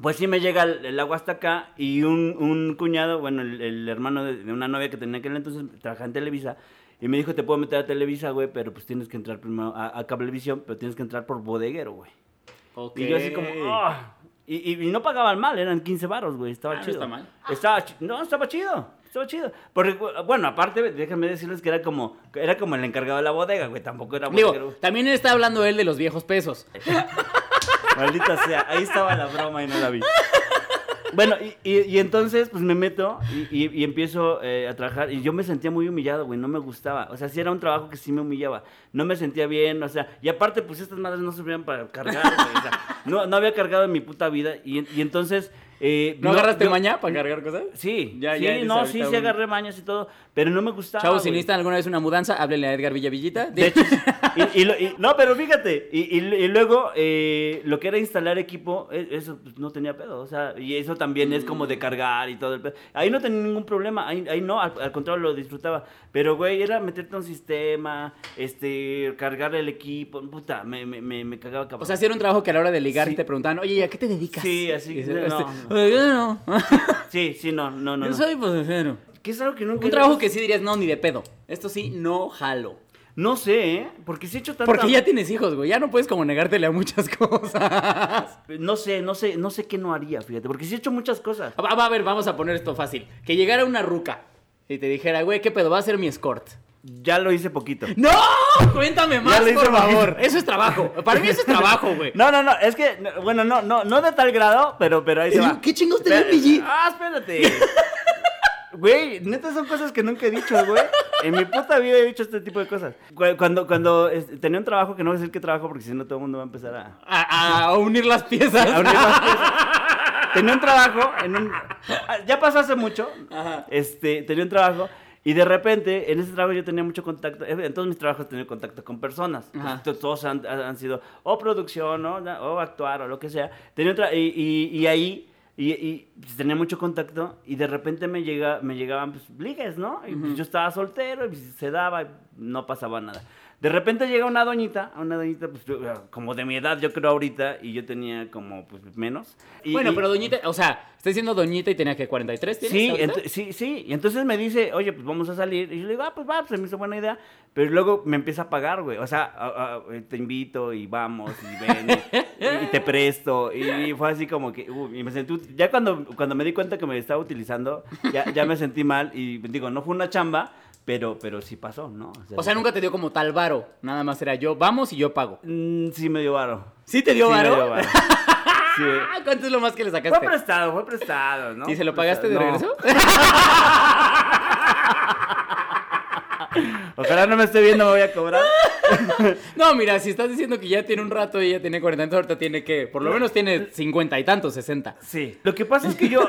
Pues sí me llega el, el agua hasta acá y un, un cuñado, bueno, el, el hermano de, de una novia que tenía que entonces trabajaba en Televisa y me dijo, te puedo meter a Televisa, güey, pero pues tienes que entrar primero a, a Cablevisión, pero tienes que entrar por bodeguero, güey. Ok. Y yo así como, "Ah". Y, y, y no pagaban mal, eran 15 baros, güey, estaba Ah, no chido. está mal. Estaba no, estaba chido, estaba chido. Porque, bueno, aparte, déjenme decirles que era como, era como el encargado de la bodega, güey, tampoco era Digo, bodeguero. también está hablando él de los viejos pesos. Maldita sea, ahí estaba la broma y no la vi. Bueno, y, y- entonces pues me meto y, y- y empiezo eh, a trabajar y yo me sentía muy humillado, güey, no me gustaba. O sea, sí era un trabajo que sí me humillaba. No me sentía bien, o sea, y aparte pues estas madres no servían para cargar, güey. O sea, no, no había cargado en mi puta vida y, y entonces Eh, ¿No, agarraste yo- maña para cargar cosas? Sí, Ya, sí, ya no, sí, sí agarré mañas y todo, pero no me gustaba. Chavos, si necesitan alguna vez una mudanza, háblenle a Edgar Villavillita. De hecho, y, y y- no, pero fíjate, y, y- y luego eh, lo que era instalar equipo, e- eso pues, no tenía pedo, o sea, y eso también es como de cargar y todo el pedo. Ahí no tenía ningún problema, ahí, ahí no, al, al contrario lo disfrutaba. Pero, güey, era meterte a un sistema, este, cargar el equipo, puta, me, me, me, me cagaba cabrón. O sea, si era un trabajo que a la hora de ligar Sí. te preguntaban, oye, ¿y ¿a qué te dedicas? Sí, así, no, este, no. "Oye, yo no. sí, sí, no, no, no. Yo no. soy posesero. Que es algo que nunca... Un trabajo que sí dirías, no, ni de pedo. Esto sí, no jalo. No sé, ¿eh? Porque sí he hecho tanta... Porque ya tienes hijos, güey. Ya no puedes como negártele a muchas cosas. No sé, no sé, no sé qué no haría, fíjate, porque sí he hecho muchas cosas. Va, va, a ver, vamos a poner esto fácil. Que llegara una ruca y te dijera, güey, ¿qué pedo? Va a ser mi escort. Ya lo hice poquito. ¡No! Cuéntame más, por poquito. favor. Eso es trabajo. Para mí eso es trabajo, güey. No, no, no, es que, no, bueno, no, no, no de tal grado, pero, pero ahí se va. ¿Qué chingos te dio, Espera- PG? Ah, espérate. Güey, neta son cosas que nunca he dicho, güey. En mi puta vida he dicho este tipo de cosas. Cu- Cuando, cuando este, tenía un trabajo, que no voy a decir qué trabajo, porque si no todo el mundo va a empezar a... A, a unir las piezas. a unir las piezas. tenía un trabajo en un... Ya pasó hace mucho. Ajá. Este, tenía un trabajo y de repente en ese trabajo yo tenía mucho contacto, eh, en todos mis trabajos he tenido contacto con personas. Entonces, todos han, han sido o producción o actuar o lo que sea. Tenía otra, y, y, y ahí y, y, pues, tenía mucho contacto y de repente me, llega, me llegaban pues, ligues, ¿no? Y pues, yo estaba soltero y pues, se daba y no pasaba nada. De repente llega una doñita, una doñita pues, yo, como de mi edad yo creo ahorita y yo tenía como pues menos. Y- bueno, y- pero doñita, o sea, estoy diciendo doñita y tenía que 43, ¿tienes? Sí, sí, sí. Y entonces me dice, oye, pues vamos a salir. Y yo le digo, ah, pues va, pues se me hizo buena idea. Pero luego me empieza a pagar, güey. O sea, a- a- te invito y vamos y ven y, y te presto. Y fue así como que, uh, y me sentí, ya cuando, cuando me di cuenta que me estaba utilizando, ya, ya me sentí mal. Y digo, no fue una chamba, pero, pero sí pasó, ¿no? O sea, nunca te dio como tal varo. Nada más era yo, vamos y yo pago. Mm, sí me dio varo. ¿Sí te dio Sí me varo? dio varo. Sí. Ah, ¿Cuánto es lo más que le Fue sacaste? prestado, fue prestado, ¿no? ¿Y se lo Fue pagaste de. No. regreso? Ojalá no me esté viendo, me voy a cobrar. No, mira, si estás diciendo que ya tiene un rato y ella tiene 40, entonces ahorita tiene que, por lo menos tiene 50 y tantos, 60. Sí. Lo que pasa es que yo,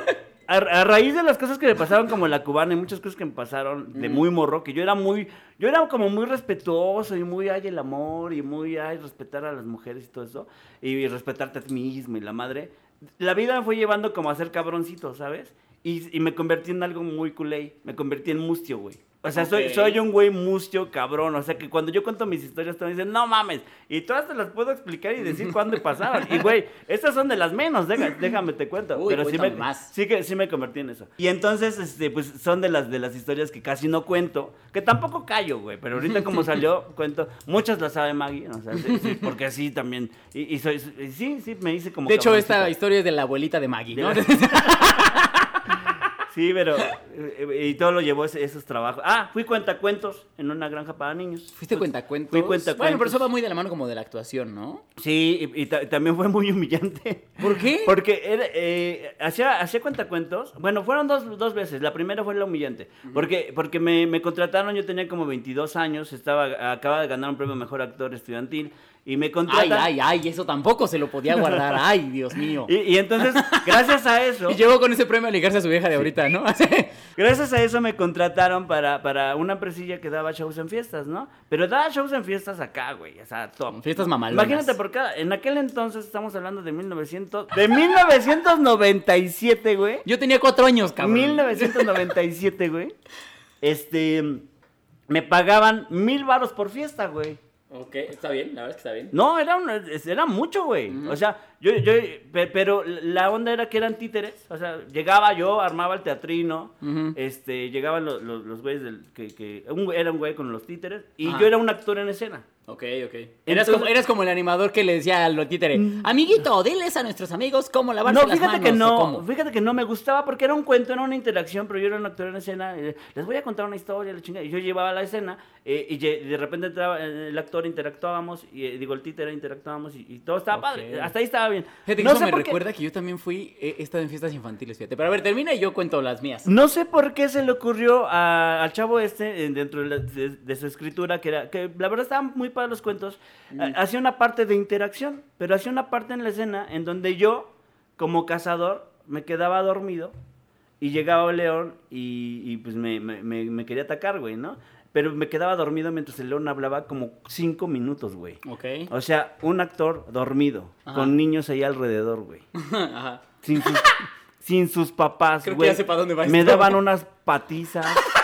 a, a raíz de las cosas que me pasaron como la cubana y muchas cosas que me pasaron de muy morro, que yo era muy, yo era como muy respetuoso y muy, ay, el amor y muy, ay, respetar a las mujeres y todo eso, y respetarte a ti mismo y la madre. La vida me fue llevando como a ser cabroncito, ¿sabes? Y, y me convertí en algo muy culé, me convertí en mustio, güey. O sea, soy, soy un güey mustio, cabrón. O sea, que cuando yo cuento mis historias, todos dicen, no mames. Y todas te las puedo explicar y decir cuándo pasaron. Y, güey, estas son de las menos, deja- déjame te cuento. Uy, Pero sí me, más. sí que sí me convertí en eso. Y entonces, este, pues son de las de las historias que casi no cuento, que tampoco callo, güey. Pero ahorita como salió, cuento. Muchas las sabe Maggie, o sea, sí, sí, porque así también. Y, y soy, sí, sí, me hice como. De hecho, esta historia es de la abuelita de Maggie, De ¿no? la- Sí, pero. eh, Y todo lo llevó ese- esos trabajos. Ah, fui cuentacuentos en una granja para niños. Fuiste cuentacuentos. Fui cuentacuentos. Bueno, pero eso va muy de la mano como de la actuación, ¿no? Sí, y, y ta- también fue muy humillante. ¿Por qué? Porque era, eh, hacía, hacía cuentacuentos. Bueno, fueron dos, dos veces. La primera fue la humillante. Porque, porque me, me contrataron, yo tenía como 22 años, estaba, acaba de ganar un premio Mejor Actor Estudiantil. Y me Ay, contratan. ay, ay, eso tampoco se lo podía guardar. Ay, Dios mío. Y, y entonces, gracias a eso. Y llegó con ese premio a ligarse a su vieja de ahorita, ¿no? Gracias a eso me contrataron para, para una empresilla que daba shows en fiestas, ¿no? Pero daba shows en fiestas acá, güey, o sea, top. Fiestas mamalonas. Imagínate, por cada, en aquel entonces, estamos hablando de 1900, de 1997, güey. Yo tenía cuatro años, cabrón. 1997, güey. Este, me pagaban mil varos por fiesta, güey. Ok, está bien, la verdad es que está bien. No, era, un- era mucho, güey. O sea, yo, yo, pe- pero la onda era que eran títeres. O sea, llegaba yo, armaba el teatrino, este, llegaban los, los, los güeyes del, que, que un era un güey con los títeres, y yo era un actor en escena. Ok, ok. Eras, Entonces- como, eras como el animador que le decía al títere, amiguito, diles a nuestros amigos cómo lavarse No, las fíjate manos. que no, cómo". fíjate que no me gustaba porque era un cuento, era una interacción, pero yo era un actor en escena. eh, les voy a contar una historia, la chingada. Y yo llevaba la escena eh, y de repente entraba eh, el actor, interactuábamos, y eh, digo, el títere interactuábamos y, y todo estaba padre. Hasta ahí estaba bien. Fíjate que no eso me qué- recuerda que yo también fui, he estado en fiestas infantiles, fíjate. Pero a ver, termina y yo cuento las mías. No sé por qué se le ocurrió a- al chavo este, dentro de, la- de- de su escritura, que, era, que la verdad estaban muy para los cuentos, eh, hacía una parte de interacción, pero hacía una parte en la escena en donde yo, como cazador, me quedaba dormido y llegaba el león y, y, pues me, me, me, me quería atacar, güey, ¿no? Pero me quedaba dormido mientras el león hablaba como cinco minutos, güey. Ok. O sea, un actor dormido, Ajá. con niños ahí alrededor, güey. Ajá. Sin sus, sin sus papás, Creo que güey. ya sé pa' dónde va Me esto. daban unas patizas.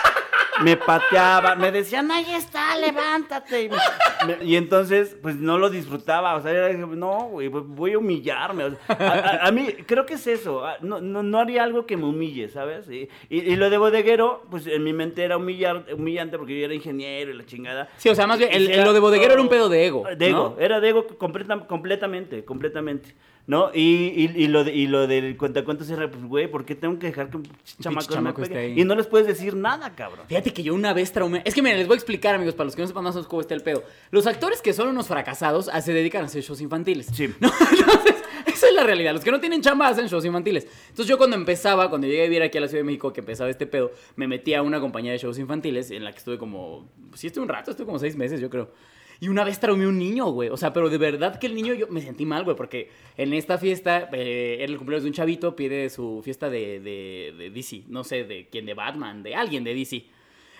me pateaban, me decían, ahí está, levántate. Y, me- me- y entonces, pues no lo disfrutaba. O sea, era, no, güey, voy a humillarme. O sea, a, a- a mí, creo que es eso. a- No, no, no haría algo que me humille, ¿sabes? Y, y- y lo de bodeguero, pues en mi mente era humillar, humillante porque yo era ingeniero y la chingada. Sí, o sea, más bien, el, lo de bodeguero era un pedo de ego. De ego, ¿no? era de ego completa- completamente, completamente. ¿No? Y, y, y lo de, y lo del cuentacuentos era, pues, güey, ¿por qué tengo que dejar que un chamaco, chamaco me esté pegue? ahí. Y no les puedes decir nada, cabrón. Fíjate que yo una vez traumé. Es que miren, les voy a explicar, amigos, para los que no sepan más o menos cómo está el pedo. Los actores que son unos fracasados ah, se dedican a hacer shows infantiles. Sí. ¿No? Entonces, esa es la realidad. Los que no tienen chamba hacen shows infantiles. Entonces, yo cuando empezaba, cuando llegué a vivir aquí a la Ciudad de México, que empezaba este pedo, me metí a una compañía de shows infantiles en la que estuve como. Sí, estuve un rato, estuve como seis meses, yo creo. Y una vez traumé un niño, güey. O sea, pero de verdad que el niño yo me sentí mal, güey, porque en esta fiesta eh, era el cumpleaños de un chavito, pide su fiesta de, de, de DC. No sé de quién, de Batman, de alguien de DC.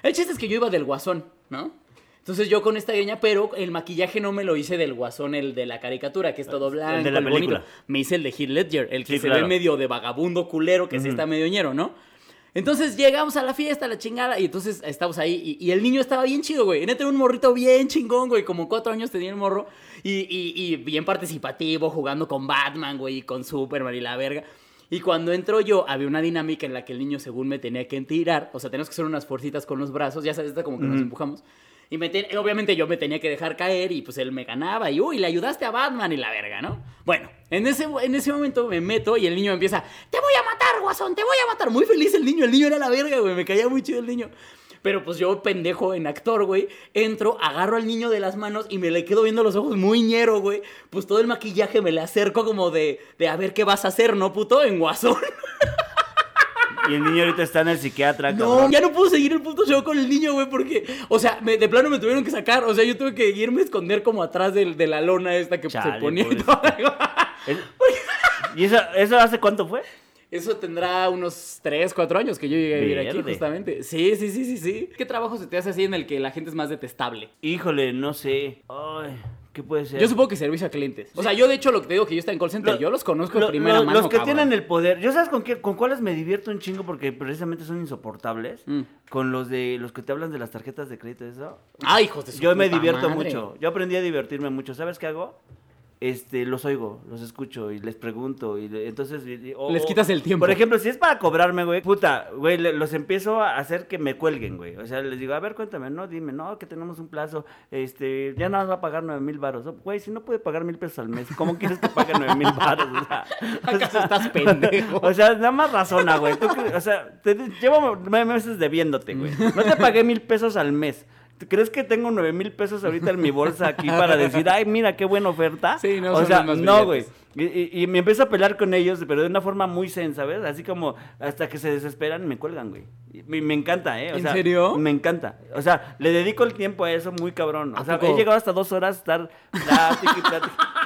El chiste es que yo iba del guasón, ¿no? Entonces yo con esta greña, pero el maquillaje no me lo hice del guasón, el de la caricatura, que es todo blanco, El de la película. Me hice el de Heath Ledger, el que Sí, se claro. ve medio de vagabundo culero, que sí está medio ñero, ¿no? Entonces llegamos a la fiesta, la chingada, y entonces estamos ahí, y, y el niño estaba bien chido, güey. Neta era un morrito bien chingón, güey, como cuatro años tenía el morro, y, y- y bien participativo, jugando con Batman, güey, y con Superman y la verga. Y cuando entro yo, había una dinámica en la que el niño, según me tenía que tirar, o sea, teníamos que hacer unas fuercitas con los brazos, ya sabes, esta como que nos empujamos. Y me obviamente yo me tenía que dejar caer y pues él me ganaba y uy, le ayudaste a Batman y la verga, ¿no? Bueno, en ese, en ese momento me meto y el niño empieza, te voy a matar, guasón, te voy a matar. Muy feliz el niño, el niño era la verga, güey, me caía muy chido el niño. Pero pues yo, pendejo en actor, güey, entro, agarro al niño de las manos y me le quedo viendo los ojos muy ñero, güey. Pues todo el maquillaje me le acerco como de, de a ver qué vas a hacer, ¿no, puto? En guasón. Y el niño ahorita está en el psiquiatra, No, cabrón. ya no puedo seguir el puto show con el niño, güey, porque, o sea, me- de plano me tuvieron que sacar, o sea, yo tuve que irme a esconder como atrás del- de, la lona esta que Chale, se ponía y todo. Es- ¿Y eso, eso hace cuánto fue? Eso tendrá unos 3, 4 años que yo llegué a vivir aquí, justamente. Sí, sí, sí, sí, sí. ¿Qué trabajo se te hace así en el que la gente es más detestable? Híjole, no sé. Ay, ¿qué puede ser? Yo supongo que servicio a clientes. O sea, yo de hecho lo que te digo que yo estoy en call center, Lo- yo los conozco de Lo- primera lo- mano, Los que cabrón. tienen el poder. ¿Yo sabes con qué, con cuáles me divierto un chingo? Porque precisamente son insoportables. Mm. Con los de los que te hablan de las tarjetas de crédito y eso. Ay, hijos de su Yo me divierto madre. mucho. Yo aprendí a divertirme mucho. ¿Sabes qué hago? Este, los oigo, los escucho y les pregunto y le- entonces y- Les quitas el tiempo. Por ejemplo, si es para cobrarme, güey, puta, güey, le- los empiezo a hacer que me cuelguen, güey. O sea, les digo, a ver, cuéntame, no, dime, no, que tenemos un plazo, este, ya nada más va a pagar nueve mil baros. Güey, si no puede pagar mil pesos al mes, ¿cómo quieres que pague nueve mil baros? O sea, ¿Acaso estás pendejo? o sea, nada más razona, güey. O sea, te, llevo nueve meses debiéndote, güey. No te pagué mil pesos al mes. ¿Tú ¿Crees que tengo nueve mil pesos ahorita en mi bolsa aquí para decir, ay, mira qué buena oferta? Sí, no O sea, no, güey. Y, y- y me empiezo a pelear con ellos, pero de una forma muy zen, ¿sabes? Así como hasta que se desesperan y me cuelgan, güey. Me, me encanta, ¿eh? O ¿En sea, serio? Me encanta. O sea, le dedico el tiempo a eso muy cabrón. O ¿A sea, poco? he llegado hasta dos horas a estar plática y plática.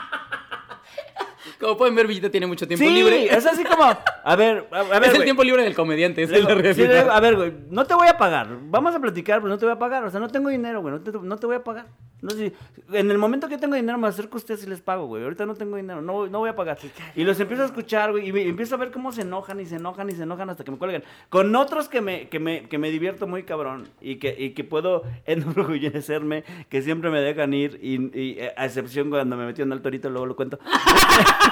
Como pueden ver, Villita tiene mucho tiempo Sí, libre. es así como, a ver, a, a ver, es el tiempo libre del comediante, es la sí, realidad. a ver, güey, no te voy a pagar. Vamos a platicar, pero no te voy a pagar. O sea, no tengo dinero, güey. No te, no te voy a pagar. No sé, en el momento que tengo dinero me acerco a ustedes y les pago, güey. Ahorita no tengo dinero, no, no voy a pagar. Y los empiezo a escuchar, güey, y me- empiezo a ver cómo se enojan y se enojan y se enojan hasta que me cuelgan. Con otros que me, que me, que me divierto muy cabrón y que, y que puedo enorgullecerme, que siempre me dejan ir, y, y, eh, a excepción cuando me metí en el torito, luego lo cuento.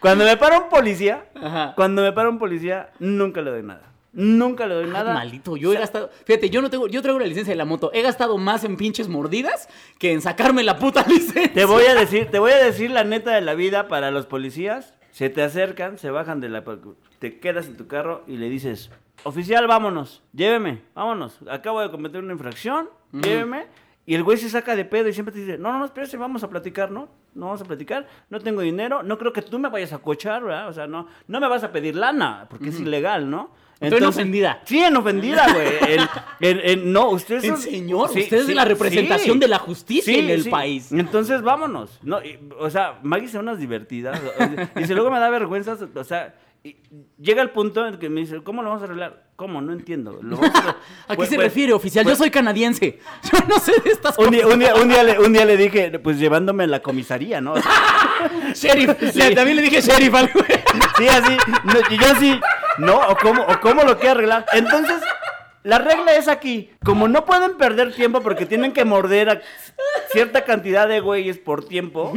Cuando me para un policía, Ajá. cuando me para un policía, nunca le doy nada. Nunca le doy Ay, nada. maldito, yo he gastado. Fíjate, yo no tengo. Yo traigo la licencia de la moto. He gastado más en pinches mordidas que en sacarme la puta licencia. Te voy a decir, te voy a decir la neta de la vida para los policías. Se te acercan, se bajan de la te quedas en tu carro y le dices, "Oficial, vámonos. Lléveme, vámonos. Acabo de cometer una infracción. Lléveme." Y el güey se saca de pedo y siempre te dice, no, no, no, espérese, vamos a platicar, ¿no? No vamos a platicar, no tengo dinero, no creo que tú me vayas a cochar, ¿verdad? O sea, no, no me vas a pedir lana, porque es ilegal, ¿no? Estoy en ofendida. Sí, en ofendida, güey. No, ustedes En son- señor, sí, usted es sí, la representación sí. de la justicia en el sí. país. Entonces, vámonos. No, y- o sea, Maggie se unas divertidas. Y si luego me da vergüenza, o sea, y llega el punto en el que me dice, ¿cómo lo vamos a arreglar? ¿Cómo? No entiendo. Lo a- ¿A qué Pues- se pues- refiere, oficial? pues- Yo soy canadiense. Yo no sé de estas Un cosas. día, un, día, un, día le, un día le dije, pues llevándome a la comisaría, ¿no? Sheriff. Sí. Le- también le dije sheriff al güey. Sí, así. No, y yo así, ¿no? ¿O cómo, ¿O cómo lo quiere arreglar? Entonces, la regla es aquí. Como no pueden perder tiempo porque tienen que morder a cierta cantidad de güeyes por tiempo,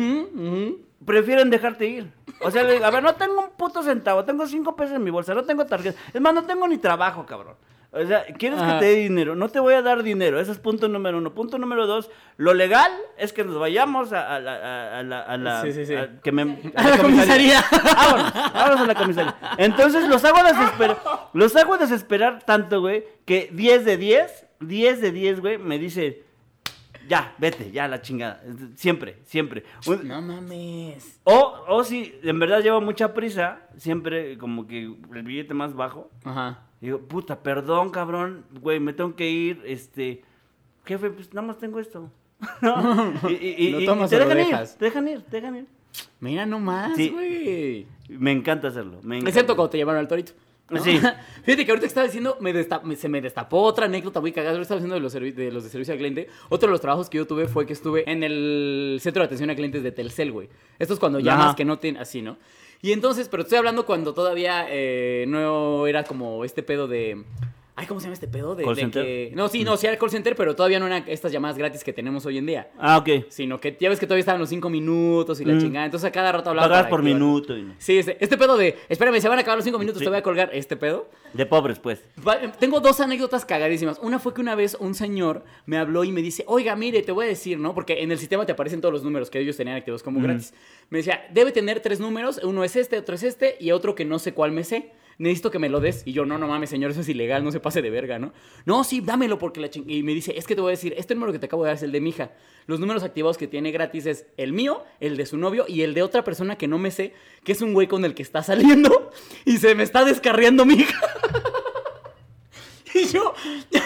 prefieren dejarte ir. O sea, le digo, a ver, no tengo un puto centavo, tengo cinco pesos en mi bolsa, no tengo tarjeta. Es más, no tengo ni trabajo, cabrón. O sea, ¿quieres Ajá. que te dé dinero? No te voy a dar dinero. Ese es punto número uno. Punto número dos, lo legal es que nos vayamos a, a la... A, a la, a la- Sí, sí, sí. a- que me- A la comisaría. Vámonos, vámonos a la comisaría. Entonces los hago desesperar, los hago desesperar tanto, güey, que 10 de 10, 10 de 10, güey, me dice, ya, vete, ya, la chingada. Siempre, siempre. No mames. o, o si en verdad llevo mucha prisa, siempre como que el billete más bajo. Ajá. Digo, puta, perdón, cabrón, güey, me tengo que ir, este, jefe, pues nada más tengo esto. ¿No? Y, y- te lo dejan ir, te dejan ir, te dejan ir. Mira nomás, Sí. güey. Me encanta hacerlo. Me encanta. Excepto cuando te llevaron al torito. ¿No? Sí. Fíjate que ahorita que estaba diciendo, me desta- me- se me destapó otra anécdota muy cagada. Yo estaba diciendo de los, de los de servicio al cliente. Otro de los trabajos que yo tuve fue que estuve en el centro de atención a clientes de Telcel, güey. Esto es cuando llamas Ajá. que no tienen así, ¿no? Y entonces, pero estoy hablando cuando todavía eh, no era como este pedo de. Ay, ¿cómo se llama este pedo? De, ¿Call de center? que- No, sí, no, sí era call center, pero todavía no eran estas llamadas gratis que tenemos hoy en día. Ah, ok. Sino que ya ves que todavía estaban los cinco minutos y la Mm. chingada. Entonces a cada rato hablaba. Pagas por activar. minuto. y no. Sí, este, este pedo de, espérame, se van a acabar los cinco minutos, Sí. te voy a colgar. Este pedo. De pobres, pues. Tengo dos anécdotas cagadísimas. Una fue que una vez un señor me habló y me dice, oiga, mire, te voy a decir, ¿no? Porque en el sistema te aparecen todos los números que ellos tenían activos como gratis. Me decía, debe tener tres números, uno es este, otro es este y otro que no sé cuál me sé. Necesito que me lo des. Y yo, no, no mames, señor, eso es ilegal, no se pase de verga, ¿no? No, sí, dámelo porque la ching... Y me dice, es que te voy a decir, este número que te acabo de dar es el de mi hija. Los números activados que tiene gratis es el mío, el de su novio y el de otra persona que no me sé, que es un güey con el que está saliendo y se me está descarriando mi hija. Y yo.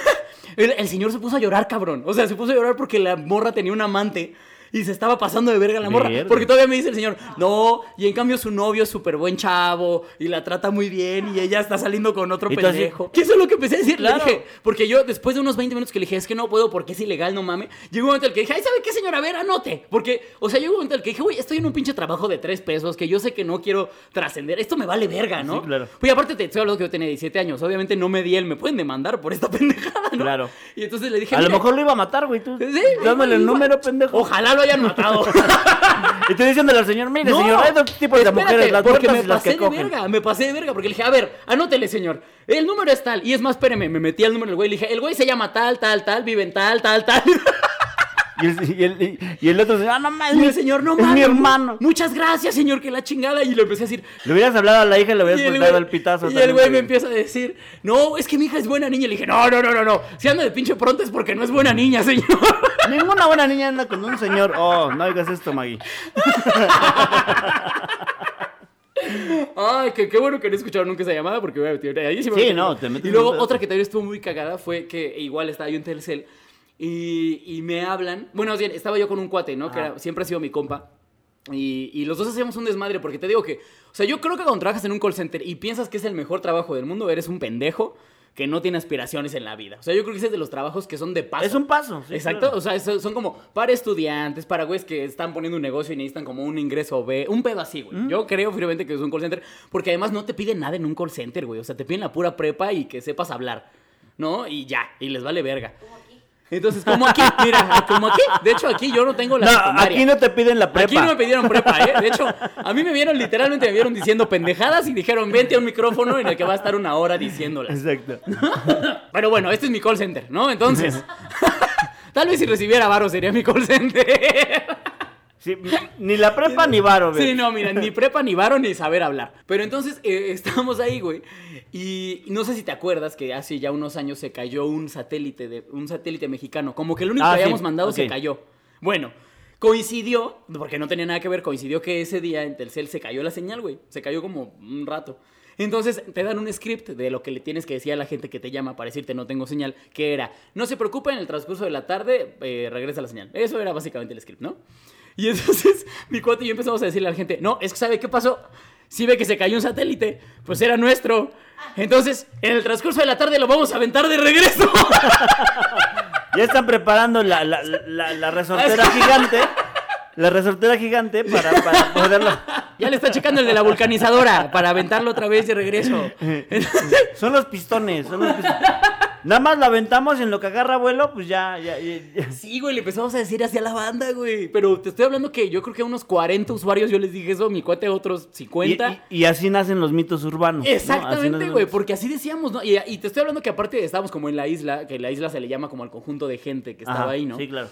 El, el señor se puso a llorar, cabrón. O sea, se puso a llorar porque la morra tenía un amante. Y se estaba pasando de verga la morra. Porque todavía me dice el señor, no, y en cambio su novio es súper buen chavo y la trata muy bien y ella está saliendo con otro pendejo. ¿Qué es lo que empecé a decir? Claro. Le dije, porque yo después de unos 20 minutos que le dije, es que no puedo porque es ilegal, no mames. Llegó un momento en el que dije, ay, ¿sabe qué, señora? A ver, anote. Porque, o sea, llegó un momento en el que dije, uy, estoy en un pinche trabajo de tres pesos que yo sé que no quiero trascender. Esto me vale verga, ¿no? Sí, claro. Pues aparte te estoy hablando que yo tenía 17 años. Obviamente no me di él, me pueden demandar por esta pendejada, ¿no? Claro. Y entonces le dije, A lo "Mire, mejor lo iba a matar, güey. Tú, sí, dándole el número, pendejo. Ojalá lo hayan matado. Y tú diciéndole al señor, mire, No, señor, hay dos tipos de mujeres, las porque me y las pasé que de cogen. verga, me pasé de verga, porque le dije, a ver, anótele, señor, el número es tal, y es más, espéreme, me metí al número del güey, le dije, el güey se llama tal, tal, tal, vive en tal, tal, tal, Y el, y el- y el otro, ah, no mames. y el señor, no es mames, mi hermano. muchas gracias, señor, que la chingada, y le empecé a decir, Le hubieras hablado a la hija y le hubieras y el pitazo. y el güey me empieza a decir, no, es que mi hija es buena niña, le dije, no, no, no, no, no, si anda de pinche pronto es porque no es buena niña, señor. Ninguna buena niña anda con un señor. Oh, no oigas esto, Maggie. Ay, que qué bueno que no escucharon nunca esa llamada porque voy a meter ahí. me Sí, no, te metes Y luego otra que también estuvo muy cagada fue que igual estaba yo en Telcel y, y me hablan. Bueno, bien, estaba yo con un cuate, ¿no? Que era- siempre ha sido mi compa. Y, y los dos hacíamos un desmadre porque te digo que, o sea, yo creo que cuando trabajas en un call center y piensas que es el mejor trabajo del mundo, eres un pendejo que no tiene aspiraciones en la vida. O sea, yo creo que ese es de los trabajos que son de paso. Es un paso. sí, Exacto, claro. o sea, son como para estudiantes, para güeyes que están poniendo un negocio y necesitan como un ingreso B, un pedo así, güey. Yo creo firmemente que es un call center, porque además no te piden nada en un call center, güey. O sea, te piden la pura prepa y que sepas hablar, ¿no? Y ya, y les vale verga. Entonces, como aquí, mira, como aquí. De hecho, aquí yo no tengo la No, secundaria. aquí no te piden la prepa. Aquí no me pidieron prepa, ¿eh? De hecho, a mí me vieron, literalmente me vieron diciendo pendejadas y dijeron, vente a un micrófono en el que va a estar una hora diciéndolas. Exacto. Pero bueno, este es mi call center, ¿no? Entonces, tal vez si recibiera varo sería mi call center. Sí, ni la prepa ni varo, Sí, güey. no, mira, ni prepa, ni varo, ni saber hablar. Pero entonces eh, estábamos ahí, güey. Y no sé si te acuerdas que hace ya unos años se cayó un satélite, de, un satélite mexicano. Como que el único Ah, que sí, habíamos mandado se cayó. Bueno, coincidió, porque no tenía nada que ver, coincidió que ese día en Telcel se cayó la señal, güey. Se cayó como un rato. Entonces te dan un script de lo que le tienes que decir a la gente que te llama para decirte no tengo señal, que era, no se preocupe, en el transcurso de la tarde eh, regresa la señal. Eso era básicamente el script, ¿no? Y entonces mi cuate y yo empezamos a decirle a la gente, no, es que ¿sabe qué pasó? Si ve que se cayó un satélite, pues era nuestro. Entonces, en el transcurso de la tarde lo vamos a aventar de regreso. Ya están preparando la, la, la, la resortera gigante. La resortera gigante para, para poderlo. Ya le está checando el de la vulcanizadora para aventarlo otra vez de regreso. Son los pistones, son los pistones. Nada más la aventamos y en lo que agarra vuelo, pues ya, ya, ya- ya. Sí, güey, le empezamos a decir hacia la banda, güey. Pero te estoy hablando que yo creo que a unos 40 usuarios yo les dije eso, mi cuate otros Y, 50. y- y así nacen los mitos urbanos. Exactamente, güey, los- porque así decíamos, ¿no? Y, y te estoy hablando que aparte estábamos como en la isla, que la isla se le llama como al conjunto de gente que estaba Ajá, ahí, ¿no? Sí, claro.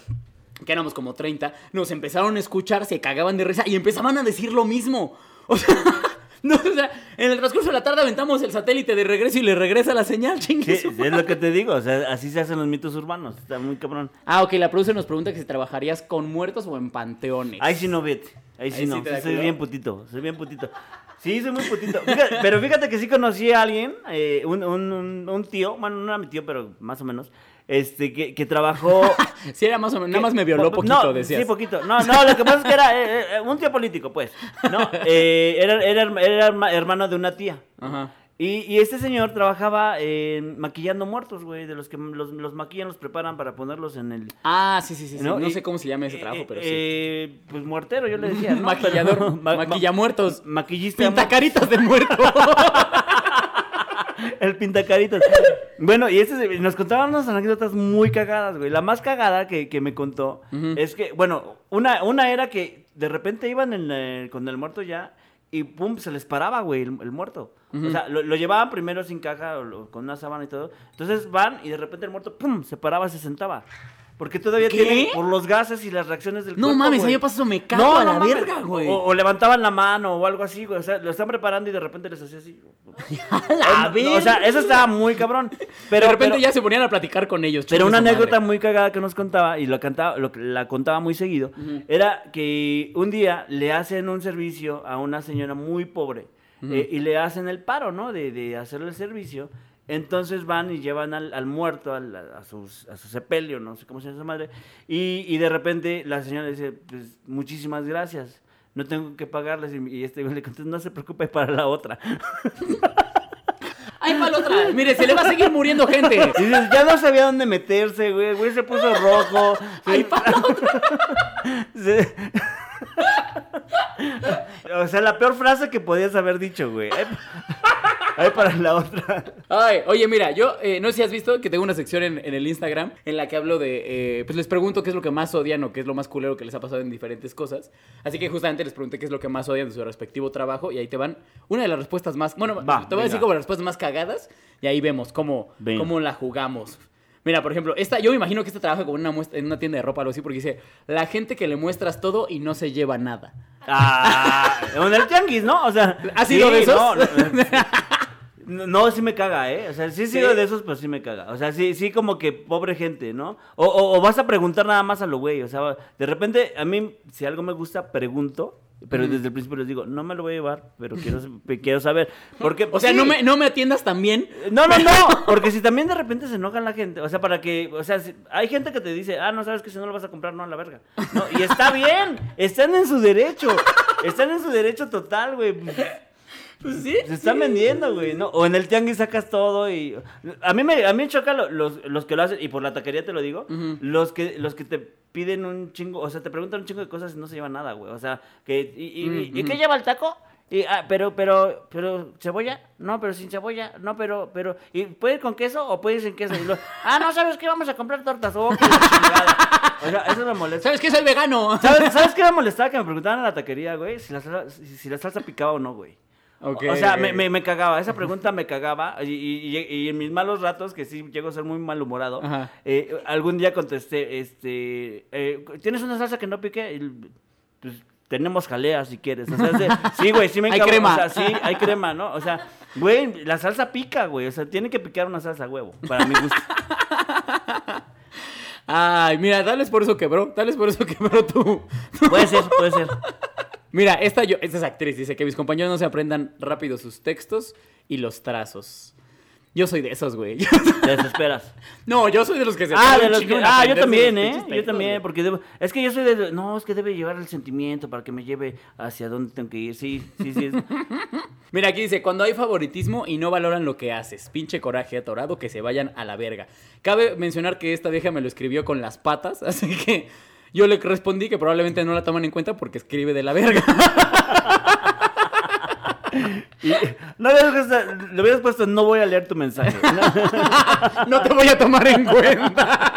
que éramos como 30, nos empezaron a escuchar, se cagaban de risa y empezaban a decir lo mismo. O sea, no, o sea, en el transcurso de la tarde aventamos el satélite de regreso y le regresa la señal, chingue Sí, es lo que te digo, o sea, así se hacen los mitos urbanos. Está muy cabrón. Ah, ok, la producer nos pregunta que si trabajarías con muertos o en panteones. Ahí sí no vete. Ahí sí no. sí Sí, soy bien putito. Soy bien putito. Sí, soy muy putito. Fíjate- pero fíjate que sí conocí a alguien, eh, un, un- un- un tío, bueno, no era mi tío, pero más o menos, este, que, que trabajó. Sí, era más o menos, nada más me violó Po- poquito, no, decías. Sí, poquito. No, no, lo que pasa es que era eh, eh, un tío político, pues. No, eh, era, era, era herma- hermano de una tía. Ajá. Y, y este señor trabajaba maquillando muertos, güey, de los que los, los maquillan, los preparan para ponerlos en el... Ah, sí, sí, sí. sí. No, Y- sé cómo se llama ese eh, trabajo, pero sí. eh, Pues muertero, yo le decía. ¿no? Maquillador, Pero- ma- ma- maquillamuertos. Maquillista. Pintacaritas de muerto. El pintacaritas. bueno, y este, nos contaban unas anécdotas muy cagadas, güey. La más cagada que, que me contó es que, bueno, una, una era que de repente iban en el- con el muerto ya y pum, se les paraba, güey, el, el muerto. O sea, lo, lo llevaban primero sin caja o lo- con una sábana y todo. Entonces van y de repente el muerto, pum, se paraba, se sentaba. Porque todavía ¿Qué? tiene por los gases y las reacciones del No cuerpo, mames, a güey. pasa eso, me cago a la mames. verga, güey. O, o levantaban la mano o algo así, güey. O sea, lo están preparando y de repente les hacía así. A la No, no, o sea, verga. eso estaba muy cabrón. Pero, de repente pero- ya se ponían a platicar con ellos. pero una madre. anécdota muy cagada que nos contaba, y lo cantaba, lo, la contaba muy seguido, era que un día le hacen un servicio a una señora muy pobre. eh, y le hacen el paro, ¿no? De, de hacerle el servicio. Entonces van y llevan al, al muerto, al- a, sus- a su sepelio, no sé cómo se llama esa madre. Y, y de repente la señora dice, pues muchísimas gracias. No tengo que pagarles. Y, y este güey le contesta, no se preocupe para la otra. Ay, para la otra. Mire, se le va a seguir muriendo gente. Y dices, ya no sabía dónde meterse, güey. El Güey se puso rojo. Ay, para la otra. Se- o sea, la peor frase que podías haber dicho, güey. Ay, para la otra. Ay, oye, mira, yo eh, no sé si has visto que tengo una sección en, en el Instagram en la que hablo de. eh, pues les pregunto qué es lo que más odian o qué es lo más culero que les ha pasado en diferentes cosas. Así que justamente les pregunté qué es lo que más odian de su respectivo trabajo y ahí te van una de las respuestas más. Bueno, Va, te voy a decir como las respuestas más cagadas y ahí vemos cómo, cómo la jugamos. Mira, por ejemplo, esta, yo me imagino que esta trabaja como una, muestra- en una tienda de ropa o algo así, porque dice, la gente que le muestras todo y no se lleva nada. Ah, en el tianguis, ¿no? O sea, ¿Has sido de esos? No, no, no, no, sí me caga, ¿eh? O sea, sí he sido ¿Sí? de esos, pero sí me caga. O sea, sí, sí como que pobre gente, ¿no? O, o- o vas a preguntar nada más a lo güey. O sea, de repente, a mí, si algo me gusta, pregunto. Pero desde el principio les digo, no me lo voy a llevar, pero quiero, quiero saber. Porque, O sea, sí. no, me, no me atiendas tan bien. No, no, no, porque si también de repente se enoja la gente, o sea, para que, o sea, si- hay gente que te dice, ah, no sabes que si no lo vas a comprar, no, a la verga. No, y está bien, están en su derecho, están en su derecho total, güey. Pues sí. Se están vendiendo, güey, ¿no? O en el tianguis sacas todo y... A mí me, a mí me choca lo- los, los que lo hacen, y por la taquería te lo digo, los, que, los que te piden un chingo, o sea, te preguntan un chingo de cosas y no se llevan nada, güey. O sea, que... ¿Y, y- y- ¿y Mm, qué lleva el taco? Y, ah, pero, pero, pero, ¿cebolla? No, pero sin cebolla. No, pero, pero, ¿y puede ir con queso o puede ir sin queso? Y luego, ah, no, ¿sabes qué? Vamos a comprar tortas. Oh, qué. O sea, eso me molesta. ¿Sabes qué? Soy vegano. ¿Sabes, ¿Sabes qué me molestaba? Que me preguntaban en la taquería, güey, si la salsa, si, si la salsa picaba o no, güey. O sea, me, me, me cagaba. Esa pregunta me cagaba. Y, y- y- en mis malos ratos, que sí llego a ser muy malhumorado, eh, algún día contesté, este, eh, ¿tienes una salsa que no pique? Y, pues, tenemos jalea si quieres. O sea, sí, güey, sí me Hay encabro- crema. O sea, sí, hay crema, ¿no? O sea, güey, la salsa pica, güey. O sea, tiene que picar una salsa a huevo, para mi gusto. Ay, mira, tal vez por eso quebró. Tal vez por eso quebró tú. Puede ser, puede ser. Mira, esta, yo, esta es actriz, dice que mis compañeros no se aprendan rápido sus textos y los trazos. Yo soy de esos, güey. Te desesperas. no, yo soy de los que se Ah, de los que- ah, yo también, ¿eh? Yo también, porque debo, es que yo soy de, no, es que debe llevar el sentimiento para que me lleve hacia dónde tengo que ir. Sí, sí, sí. es- Mira, aquí dice, cuando hay favoritismo y no valoran lo que haces, pinche coraje atorado, que se vayan a la verga. Cabe mencionar que esta vieja me lo escribió con las patas, así que yo le respondí que probablemente no la toman en cuenta porque escribe de la verga. y- no le hubieras puesto, no voy a leer tu mensaje. ¿no? no te voy a tomar en cuenta.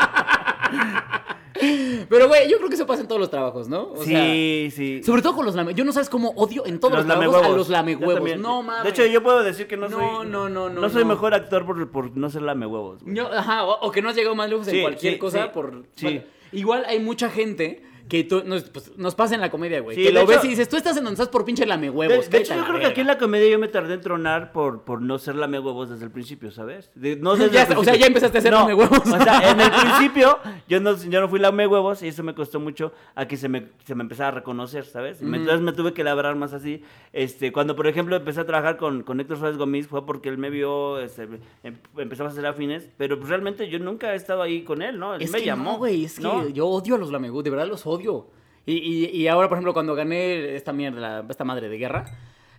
Pero, güey, yo creo que eso pasa en todos los trabajos, ¿no? O sea, sí, sí. sobre todo con los lame... Yo no sabes cómo odio en todos los, Los trabajos a los lamehuevos. No, mames. De hecho, yo puedo decir que no, No, soy. no, no, no, No soy no. mejor actor por, por no ser lamehuevos. Yo- ajá, o, o que no has llegado más lejos Sí, en cualquier sí, cosa sí, por... sí. bueno, igual hay mucha gente que tú- nos, pues, nos pasa en la comedia, güey. Sí, que de lo hecho- ves y dices, tú estás en donde estás por pinche lame De, huevos. de hecho, yo creo que aquí en la comedia yo me tardé en tronar por, por no ser lamehuevos desde el principio, ¿sabes? De- no desde Ya el está, o sea, principio. ya empezaste a ser No, lamehuevos. O sea, en el principio yo no, yo no fui lamehuevos y eso me costó mucho a que se me, se me empezara a reconocer, ¿sabes? Me- Entonces me tuve que labrar más así. Este, cuando, por ejemplo, empecé a trabajar con, con Héctor Suárez Gómez fue porque él me vio, este, em- empezamos a hacer afines, pero pues, realmente yo nunca he estado ahí con él, ¿no? Él Es me que llamó. no, güey, es que ¿no? yo odio a los lamehuevos, de verdad los odio. Y, y, y ahora, por ejemplo, cuando gané esta mierda, esta madre de guerra,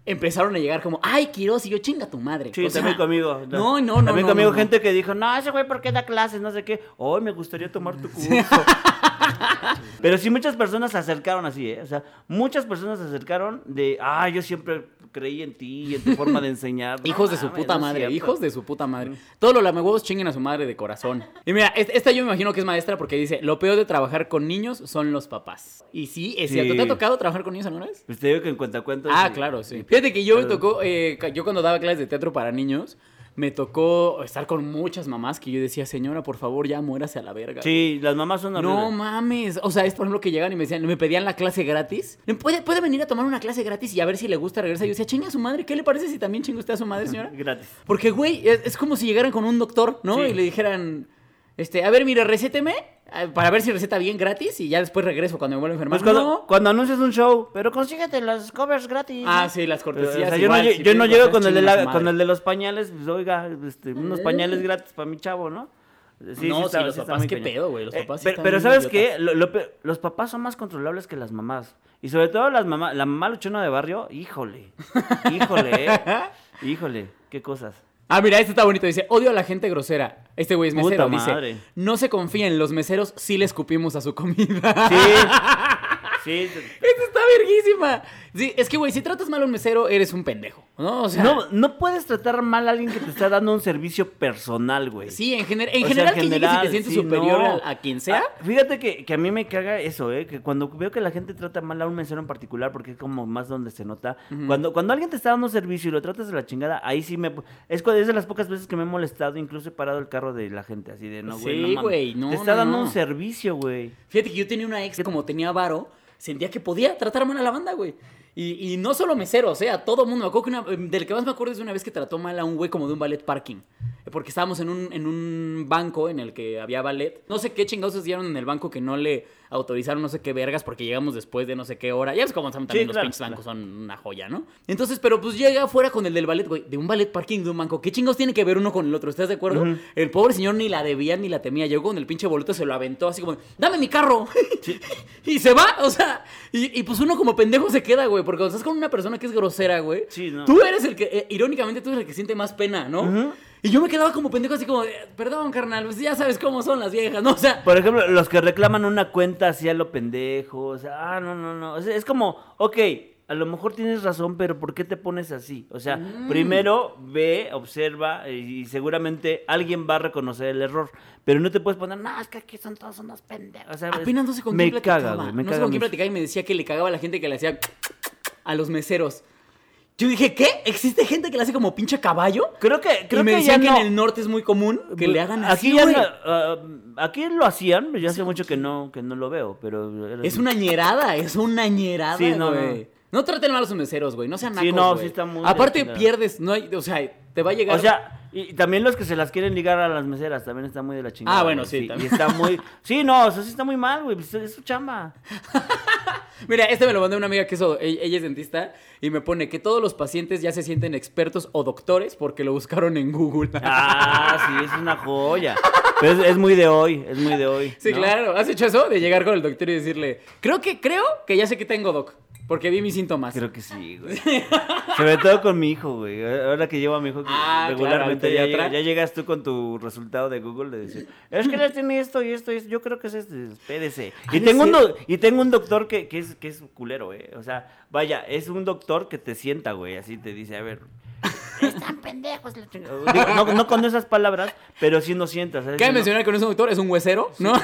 empezaron a llegar como, ay, Quiroz, y yo, chinga tu madre. Sí, O sea, también conmigo. No, no, no. También no, conmigo no, no. gente que dijo, no, ese güey, ¿por qué da clases? No sé qué. Hoy me gustaría tomar tu curso. Pero sí, muchas personas se acercaron así, ¿eh? O sea, muchas personas se acercaron de, ah, yo siempre creí en ti y en tu forma de enseñar. No Hijos de su puta madre, cierto. hijos de su puta madre. Todos los lamehuevos chinguen a su madre de corazón. Y mira, es- esta yo me imagino que es maestra porque dice, lo peor de trabajar con niños son los papás. Y sí, es cierto. Sí. ¿Te ha tocado trabajar con niños alguna vez? Pues te digo que en cuentacuentos. Ah, sí. claro, sí. Fíjate que yo me tocó, eh, yo cuando daba clases de teatro para niños, me tocó estar con muchas mamás que yo decía, señora, por favor, ya muérase a la verga. Sí, las mamás son No horribles. mames. O sea, es por ejemplo que llegan y me decían, me pedían la clase gratis. ¿Puede, puede venir a tomar una clase gratis y a ver si le gusta regresa. Yo decía, chinga a su madre, ¿qué le parece si también chinga usted a su madre, señora? Gratis. Porque, güey, es, es como si llegaran con un doctor, ¿no? Sí. Y le dijeran, este, a ver, mire, recéteme para ver si receta bien gratis y ya después regreso cuando me vuelva a enfermar. Pues cuando, No. cuando anuncias un show, pero consíguete las covers gratis. Ah, sí, las O cortesías. sea, yo, no, si yo no llego con el, de la- con el de los pañales, pues oiga, este, unos pañales gratis para mi chavo, ¿no? Sí, No, sí, está- los papás, qué pedo, güey, los Eh, papás sí pero, están pero muy ¿sabes qué? Lo- lo pe- los papás son más controlables que las mamás. Y sobre todo las mamás, la mamá luchona de barrio, híjole, híjole, eh. híjole, qué cosas. Ah, mira, este está bonito. Dice, odio a la gente grosera. Este güey es Puta mesero. madre. Dice, no se confíen, los meseros sí le escupimos a su comida. Sí, sí. Esta está verguísima. Sí, es que, güey, si tratas mal a un mesero, eres un pendejo, ¿no? O sea, No, no puedes tratar mal a alguien que te está dando un servicio personal, güey. sí, en, gener- en O sea, general en que llegues y general, te sientes sí, superior no. a, a quien sea. Ah, fíjate que, que a mí me caga eso, ¿eh? Que cuando veo que la gente trata mal a un mesero en particular, porque es como más donde se nota. cuando, cuando alguien te está dando un servicio y lo tratas de la chingada, ahí sí me... Es, es de las pocas veces que me he molestado, incluso he parado el carro de la gente, así de, no, güey, Sí, güey, no, Te está no, dando no. un servicio, güey. Fíjate que yo tenía una ex que como tenía varo, sentía que podía tratar mal a la banda, güey. Y, y no solo meseros, eh, a todo mundo. Me acuerdo que una- del que más me acuerdo es una vez que trató mal a un güey como de un ballet parking. Porque estábamos en un, en un banco en el que había ballet. No sé qué chingados dieron en el banco que no le autorizaron no sé qué vergas porque llegamos después de no sé qué hora. Ya ves cómo también Sí, los claro, pinches bancos son una joya, ¿no? Entonces, pero pues llega afuera con el del ballet, güey. De un ballet parking de un banco. ¿Qué chingados tiene que ver uno con el otro? ¿Estás de acuerdo? El pobre señor ni la debía ni la temía. Llegó con el pinche boleto, se lo aventó así como, dame mi carro. y se va, o sea, y, y pues uno como pendejo se queda, güey. Porque cuando estás con una persona que es grosera, güey, Sí, no. tú eres el que, eh, irónicamente, tú eres el que siente más pena, ¿no? Y yo me quedaba como pendejo así como, perdón, carnal, pues ya sabes cómo son las viejas, ¿no? O sea, Por ejemplo, los que reclaman una cuenta así a lo pendejo, o sea, ah, no, no, no. O sea, es como, ok, a lo mejor tienes razón, pero ¿por qué te pones así? O sea, Mm. primero ve, observa y, seguramente alguien va a reconocer el error. Pero no te puedes poner, no, es que aquí son todos unos pendejos. O sea, Apenas no sé con me quién platicaba. caga, me no sé con quién platicaba y me decía que le cagaba a la gente que le hacía a los meseros. Yo dije, ¿qué? ¿Existe gente que le hace como pinche caballo? Creo que, creo y me que decían ya que no. en el norte es muy común que le hagan así, aquí ya ah, aquí lo hacían, yo hace mucho que no, que no lo veo, pero... Es una ñerada, es una ñerada, Sí, no, güey. No. traten mal a sus meseros, güey. No sean Sí, nacos, no, güey. sí está muy Aparte pierdes, no hay, o sea, te va a llegar O sea, y y también los que se las quieren ligar a las meseras también está muy de la chingada. Ah, bueno, sí, Y también. está muy. Sí, no, eso sí está muy mal, güey. pues, Es su chamba. Mira, este me lo mandó una amiga que es, e- ella es dentista y me pone que todos los pacientes ya se sienten expertos o doctores porque lo buscaron en Google. Ah, sí, es una joya. Pero es, es muy de hoy, es muy de hoy. Sí, ¿no? claro. ¿Has hecho eso? De llegar con el doctor y decirle, creo que, creo que ya sé que tengo doc, porque vi mis síntomas. Creo que sí, güey. Sobre todo con mi hijo, güey. Ahora que llevo a mi hijo Ah, regularmente claro, ya, ya llegas tú con tu resultado de Google de decir, es que ya tiene esto y esto y esto. Yo creo que es este, espérese. Ha Y tengo, un y tengo un doctor que, que es, que es culero, güey. O sea, vaya, es un doctor que te sienta, güey. Así te dice, a ver. Están pendejos. la chingada". Digo, no, no con esas palabras, pero sí nos sientas. Cabe mencionar que no es un doctor, es un huesero, ¿no?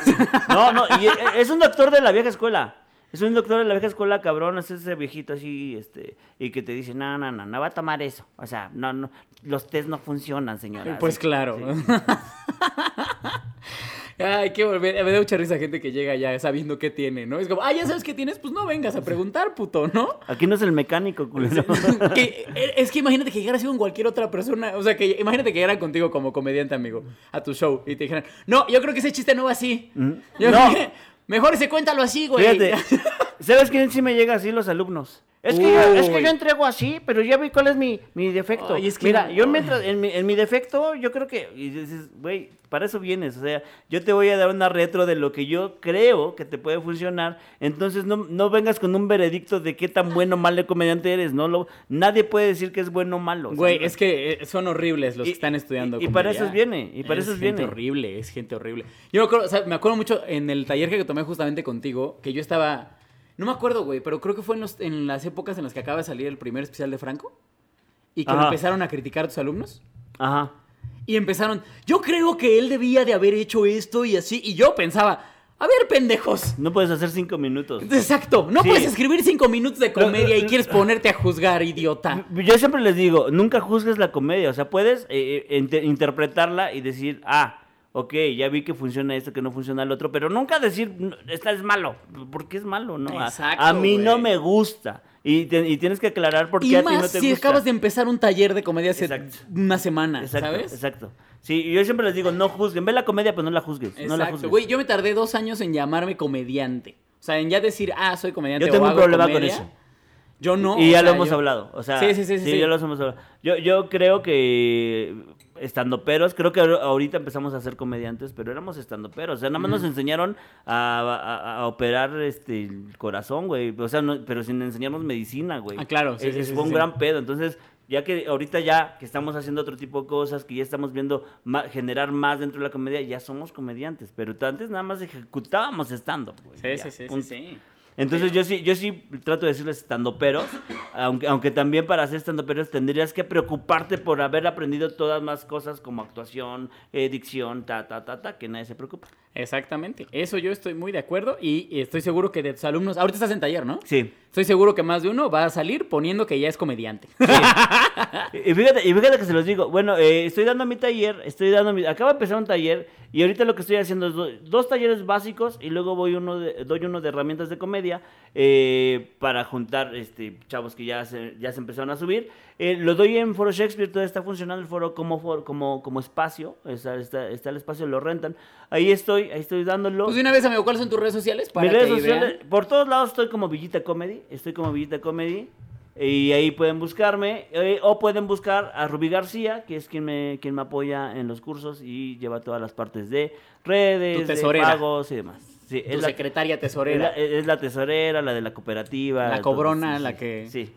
no, no, y es un doctor de la vieja escuela. Es un doctor de la vieja escuela, cabrón, es ese viejito así, este, y que te dice, no, no, no, no va a tomar eso. O sea, no, no, los test no funcionan, señora. Pues Sí, claro. sí. Ay, qué volver. Me da mucha risa gente que llega ya sabiendo qué tiene, ¿no? Es como, ah, ya sabes qué tienes, pues no vengas a preguntar, puto, ¿no? Aquí no es el mecánico, culero. Que- eh, es que imagínate que llegaras así con cualquier otra persona. O sea, que imagínate que llegaran contigo como comediante, amigo, a tu show y te dijeran, no, yo creo que ese chiste no va así. Mm. Yo No. Mejor ese cuéntalo así, güey. Fíjate, ¿sabes quién sí me llega así? Los alumnos. Es que, yo, es que yo entrego así, pero ya vi cuál es mi, mi defecto. Ay, es que Mira, no. yo mientras, en mi, en mi defecto, yo creo que, y dices, güey, para eso vienes, o sea, yo te voy a dar una retro de lo que yo creo que te puede funcionar, entonces no, no vengas con un veredicto de qué tan bueno o malo comediante eres, no lo, nadie puede decir que es bueno o malo. o sea, Güey, es que eh, son horribles los Y- que están estudiando. y- y para esos viene, y para es esos gente viene. horrible, es gente horrible. Yo me acuerdo, o sea, me acuerdo mucho en el taller que tomé justamente contigo, que yo estaba, no me acuerdo, güey, pero creo que fue en, los- en las épocas en las que acaba de salir el primer especial de Franco y que Ajá. empezaron a criticar a tus alumnos. Ajá. Y empezaron, yo creo que él debía de haber hecho esto y así. Y yo pensaba, a ver, pendejos. No puedes hacer cinco minutos. Exacto, no Sí. puedes escribir cinco minutos de comedia y quieres ponerte a juzgar, idiota. Yo siempre les digo, nunca juzgues la comedia, o sea, puedes eh, eh, inte- interpretarla y decir, ah, ok, ya vi que funciona esto, que no funciona el otro, pero nunca decir, "No, esta es malo, porque es malo, ¿no? Exacto, a, mí no me gusta. Y, te- y tienes que aclarar por qué Y a ti más no te si gusta. acabas de empezar un taller de comedia hace Exacto. una semana, Exacto, ¿sabes? exacto. Sí, yo siempre les digo, no juzguen, ve la comedia, pero no la juzgues, no la Exacto, juzgues. güey, yo me tardé dos años en llamarme comediante. O sea, en ya decir, ah, soy comediante Yo tengo o un hago problema con eso. Yo no. y ya sea, lo hemos yo- hablado. O sea, Sí, sí, sí, sí, sí. ya lo hemos hablado. Yo, yo creo que estando peros, creo que ahor- ahorita empezamos a ser comediantes, pero éramos estando peros. O sea, nada más nos enseñaron a, a- a operar este el corazón, güey. O sea, no- pero sin enseñarnos medicina, güey. Ah, claro, sí, Es- sí, es- sí, fue un gran pedo. Entonces, ya que ahorita ya que estamos haciendo otro tipo de cosas, que ya estamos viendo ma- generar más dentro de la comedia, ya somos comediantes. Pero antes nada más ejecutábamos estando. Sí, sí, sí, sí, sí. Entonces yo sí, yo sí trato de decirles estando peros, aunque, aunque también para ser estando peros tendrías que preocuparte por haber aprendido todas más cosas como actuación, eh, dicción, ta, ta, ta, ta, que nadie se preocupa. Exactamente. Eso yo estoy muy de acuerdo y estoy seguro que de tus alumnos, ahorita estás en taller, ¿no? Sí. Estoy seguro que más de uno va a salir poniendo que ya es comediante. Y y fíjate, y fíjate que se los digo, bueno, eh, estoy dando mi taller, estoy dando mi, acabo de empezar un taller y ahorita lo que estoy haciendo es do- dos talleres básicos y luego voy uno de- doy uno de herramientas de comedia eh, para juntar este, chavos que ya se, ya se empezaron a subir. Eh, lo doy en Foro Shakespeare, todo está funcionando el foro como, foro- como, como espacio, está, está, está el espacio, lo rentan. Ahí estoy, ahí estoy dándolo. Pues de una vez, amigo, ¿cuáles son tus redes sociales? Para Mis redes que ahí sociales, vean? por todos lados estoy como Villita Comedy, estoy como Villita Comedy. Y ahí pueden buscarme, eh, o pueden buscar a Rubí García, que es quien me, quien me apoya en los cursos y lleva todas las partes de redes, de pagos y demás. Sí, Tu secretaria es tesorera. la, es la tesorera, la de la cooperativa. La cobrona, la que- Sí.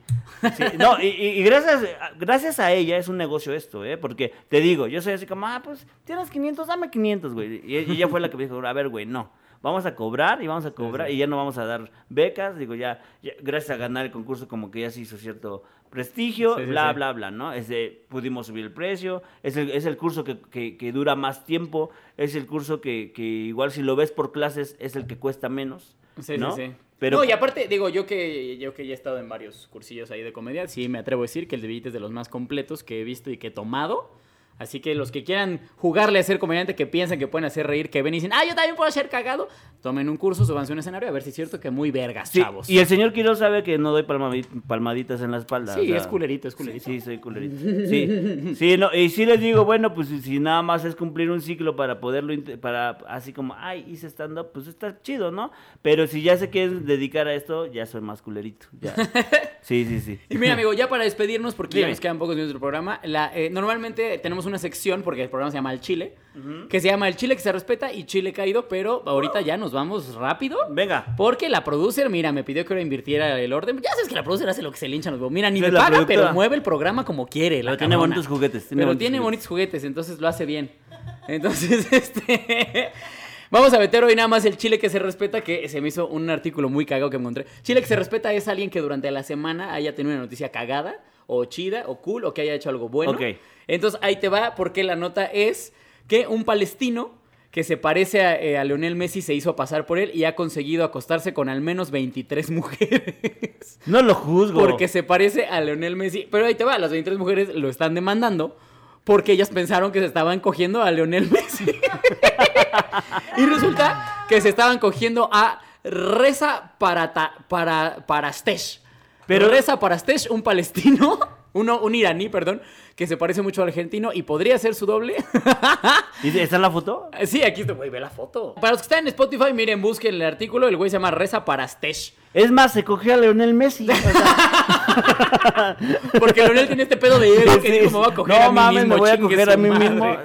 Sí, No, y, y- y gracias, gracias a ella es un negocio esto, ¿eh? Porque te digo, yo soy así como, ah, pues tienes 500, dame 500, güey. Y y ella fue la que me dijo, a ver, güey, no. Vamos a cobrar y vamos a cobrar y ya no vamos a dar becas. Digo, ya, ya gracias a ganar el concurso, como que ya se hizo cierto prestigio, Sí, bla, bla, bla, ¿no? Este, pudimos subir el precio, es el, es el curso que, que- que dura más tiempo, es el curso que, que igual si lo ves por clases es el que cuesta menos, Sí, ¿no? sí, sí. Pero no, y aparte, digo, yo que, yo que ya he estado en varios cursillos ahí de comedia, sí me atrevo a decir que el de Villita es de los más completos que he visto y que he tomado. Así que los que quieran jugarle a ser comediante, que piensan que pueden hacer reír, que ven y dicen, ah, yo también puedo ser cagado, tomen un curso, súbanse a un escenario a ver si es cierto que muy vergas, Sí, chavos. y el señor Quiroz sabe que no doy palmadi- palmaditas en la espalda. Sí, es culerito, es culerito. Sí, sí, soy culerito. Sí, sí, no, y sí les digo, bueno, pues si- nada más es cumplir un ciclo para poderlo, para así como, ay, hice stand-up, pues está chido, ¿no? Pero si ya se quieren dedicar a esto, ya soy más culerito. ya. Sí, sí, sí. Y mira, amigo, ya para despedirnos, porque ya nos quedan pocos minutos del programa, la, eh, normalmente tenemos una sección, porque el programa se llama El Chile, que se llama El Chile que se respeta y Chile caído, pero ahorita ya nos vamos rápido. Venga. Porque la producer, mira, me pidió que ahora invirtiera el orden. Ya sabes que la producer hace lo que se le hincha los. Mira, ni me paga, productora. pero mueve el programa como quiere. La Pero tiene bonitos juguetes, tiene pero bonitos tiene juguetes. bonitos juguetes, entonces lo hace bien. Entonces, este... Vamos a meter hoy nada más el chile que se respeta, que se me hizo un artículo muy cagado que encontré. Chile que se respeta es alguien que durante la semana haya tenido una noticia cagada, o chida, o cool, o que haya hecho algo bueno. Ok. Entonces ahí te va, porque la nota es que un palestino que se parece a, eh, a Leonel Messi se hizo pasar por él y ha conseguido acostarse con al menos 23 mujeres. No lo juzgo. Porque se parece a Leonel Messi. Pero ahí te va, las 23 mujeres lo están demandando porque ellas pensaron que se estaban cogiendo a Leonel Messi. y resulta que se estaban cogiendo a Reza Parata, para. Pero Pero- Reza Parastesh, un palestino, uno, un iraní, perdón, que se parece mucho al argentino y podría ser su doble. ¿Y ¿Está la foto? sí, aquí está, güey, ve la foto. Para los que están en Spotify, miren, busquen el artículo, el güey se llama Reza Parastesh. Es más, se cogió a Leonel Messi. O sea, Porque Leonel tiene este pedo de ego que sí, dijo, me voy a coger no a mí mames, mismo. me voy a coger a mí madre". mismo.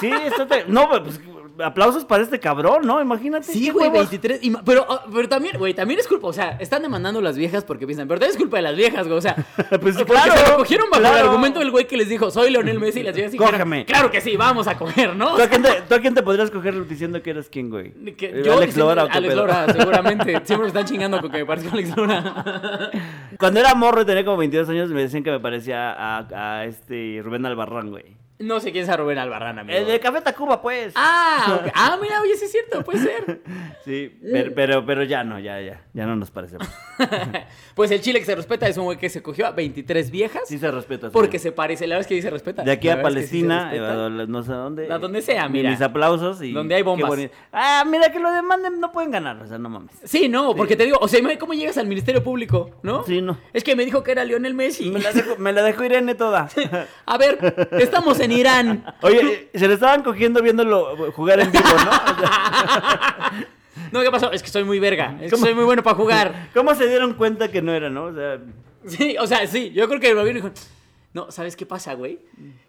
Sí, esto te... No, pues aplausos para este cabrón, ¿no? Imagínate. Sí, güey, huevos. 23. y ma- pero, ah, pero también, güey, también es culpa. O sea, están demandando a las viejas porque piensan, pero también es culpa de las viejas, güey. O sea, Pues claro, se lo cogieron bajo el argumento del güey que les dijo, soy Leonel Messi y las viejas dijeron, claro que sí, vamos a coger, ¿no? ¿Tú a, quién te, tú a quién te podrías coger diciendo que eres quién, güey? Eh, yo Alex Lora o qué Alex pedo? Lora, seguramente. Siempre me están chingando con que me parezco a Alex Lora. Cuando era morro y tenía como 22 años, me decían que me parecía a, a este Rubén Albarrán, güey. No sé quién es a Rubén Albarrán, amigo. El de Café Tacuba, pues. Ah, ah, mira, oye, sí es cierto, puede ser. Sí, pero, pero, pero ya no, ya, ya. Ya no nos parecemos. pues el chile que se respeta es un güey que se cogió a 23 viejas. Sí se respeta. Porque se parece, la verdad es que sí se respeta. De aquí La a sí Palestina, eh, a no sé a dónde. A donde sea, mira. Mis aplausos y. Donde hay bombas. Ah, mira que lo demanden, no pueden ganar, o sea, no mames. Sí, no, porque te digo, o sea, ¿cómo llegas al Ministerio Público, no? Sí, no. Es que me dijo que era Lionel Messi. Me la dejo, me la dejó Irene toda. A ver, estamos en Irán. Oye, eh, se le estaban cogiendo viéndolo jugar en vivo, ¿no? O sea, No, ¿qué pasó? Es que soy muy verga. Es que soy muy bueno para jugar. ¿Cómo se dieron cuenta que no era, no? O sea, Sí, o sea, sí, yo creo que lo vieron y dijo, no, ¿sabes qué pasa, güey?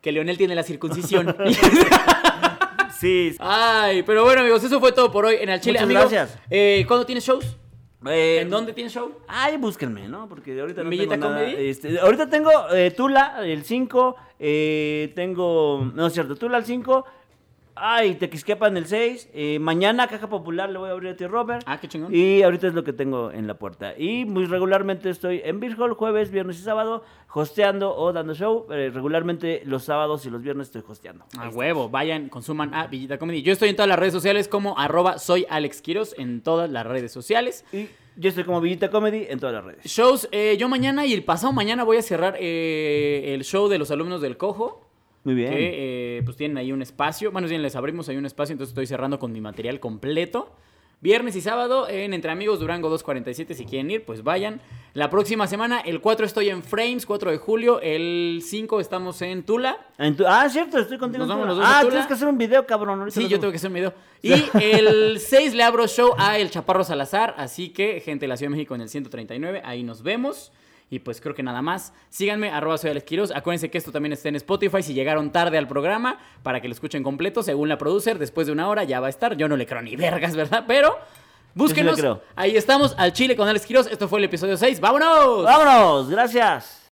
Que Leonel tiene la circuncisión. sí. Ay, pero bueno, amigos, eso fue todo por hoy en el Chile. Muchas Amigos, gracias. eh, ¿Cuándo tienes shows? Eh, ¿En dónde tienes show? Ay, búsquenme, ¿no? Porque ahorita no ¿Villita tengo nada. Comedy? Este, ahorita tengo eh, Tula, el 5. Eh, tengo. No es cierto, Tula el 5. Ay, Tequisquepan el 6. eh, mañana Caja Popular le voy a abrir a ti, Robert. Ah, qué chingón. Y ahorita es lo que tengo en la puerta. Y muy regularmente estoy en Beer Hall, jueves, viernes y sábado, hosteando o dando show. Eh, regularmente los sábados y los viernes estoy hosteando. A huevo, vayan, consuman a Villita Comedy. Yo estoy en todas las redes sociales como arroba soy Alex Quiros en todas las redes sociales. Y yo estoy como Villita Comedy en todas las redes. Shows, eh, yo mañana y el pasado mañana voy a cerrar eh, el show de los alumnos del Cojo. Muy bien. Que eh, pues tienen ahí un espacio. Bueno, bien, les abrimos ahí un espacio, entonces estoy cerrando con mi material completo. Viernes y sábado en Entre Amigos Durango 247, si quieren ir, pues vayan. La próxima semana, el 4 estoy en Frames, 4 de julio. El 5 estamos en Tula. En tu- Ah, cierto, estoy contigo. Nos en vamos Tula. los dos a ah, Tula. tienes que hacer un video, cabrón. ahorita Sí, yo tengo que hacer un video. Y el 6 le abro show a El Chaparro Salazar. Así que, gente de la Ciudad de México en el 139, ahí nos vemos. Y pues creo que nada más. Síganme, arroba soy Alex Quiroz. Acuérdense que esto también está en Spotify si llegaron tarde al programa, para que lo escuchen completo. Según la producer, después de una hora ya va a estar. Yo no le creo ni vergas, ¿verdad? Pero búsquenos. Ahí estamos, al Chile con Alex Quiroz. Esto fue el episodio 6. ¡Vámonos! ¡Vámonos! Gracias.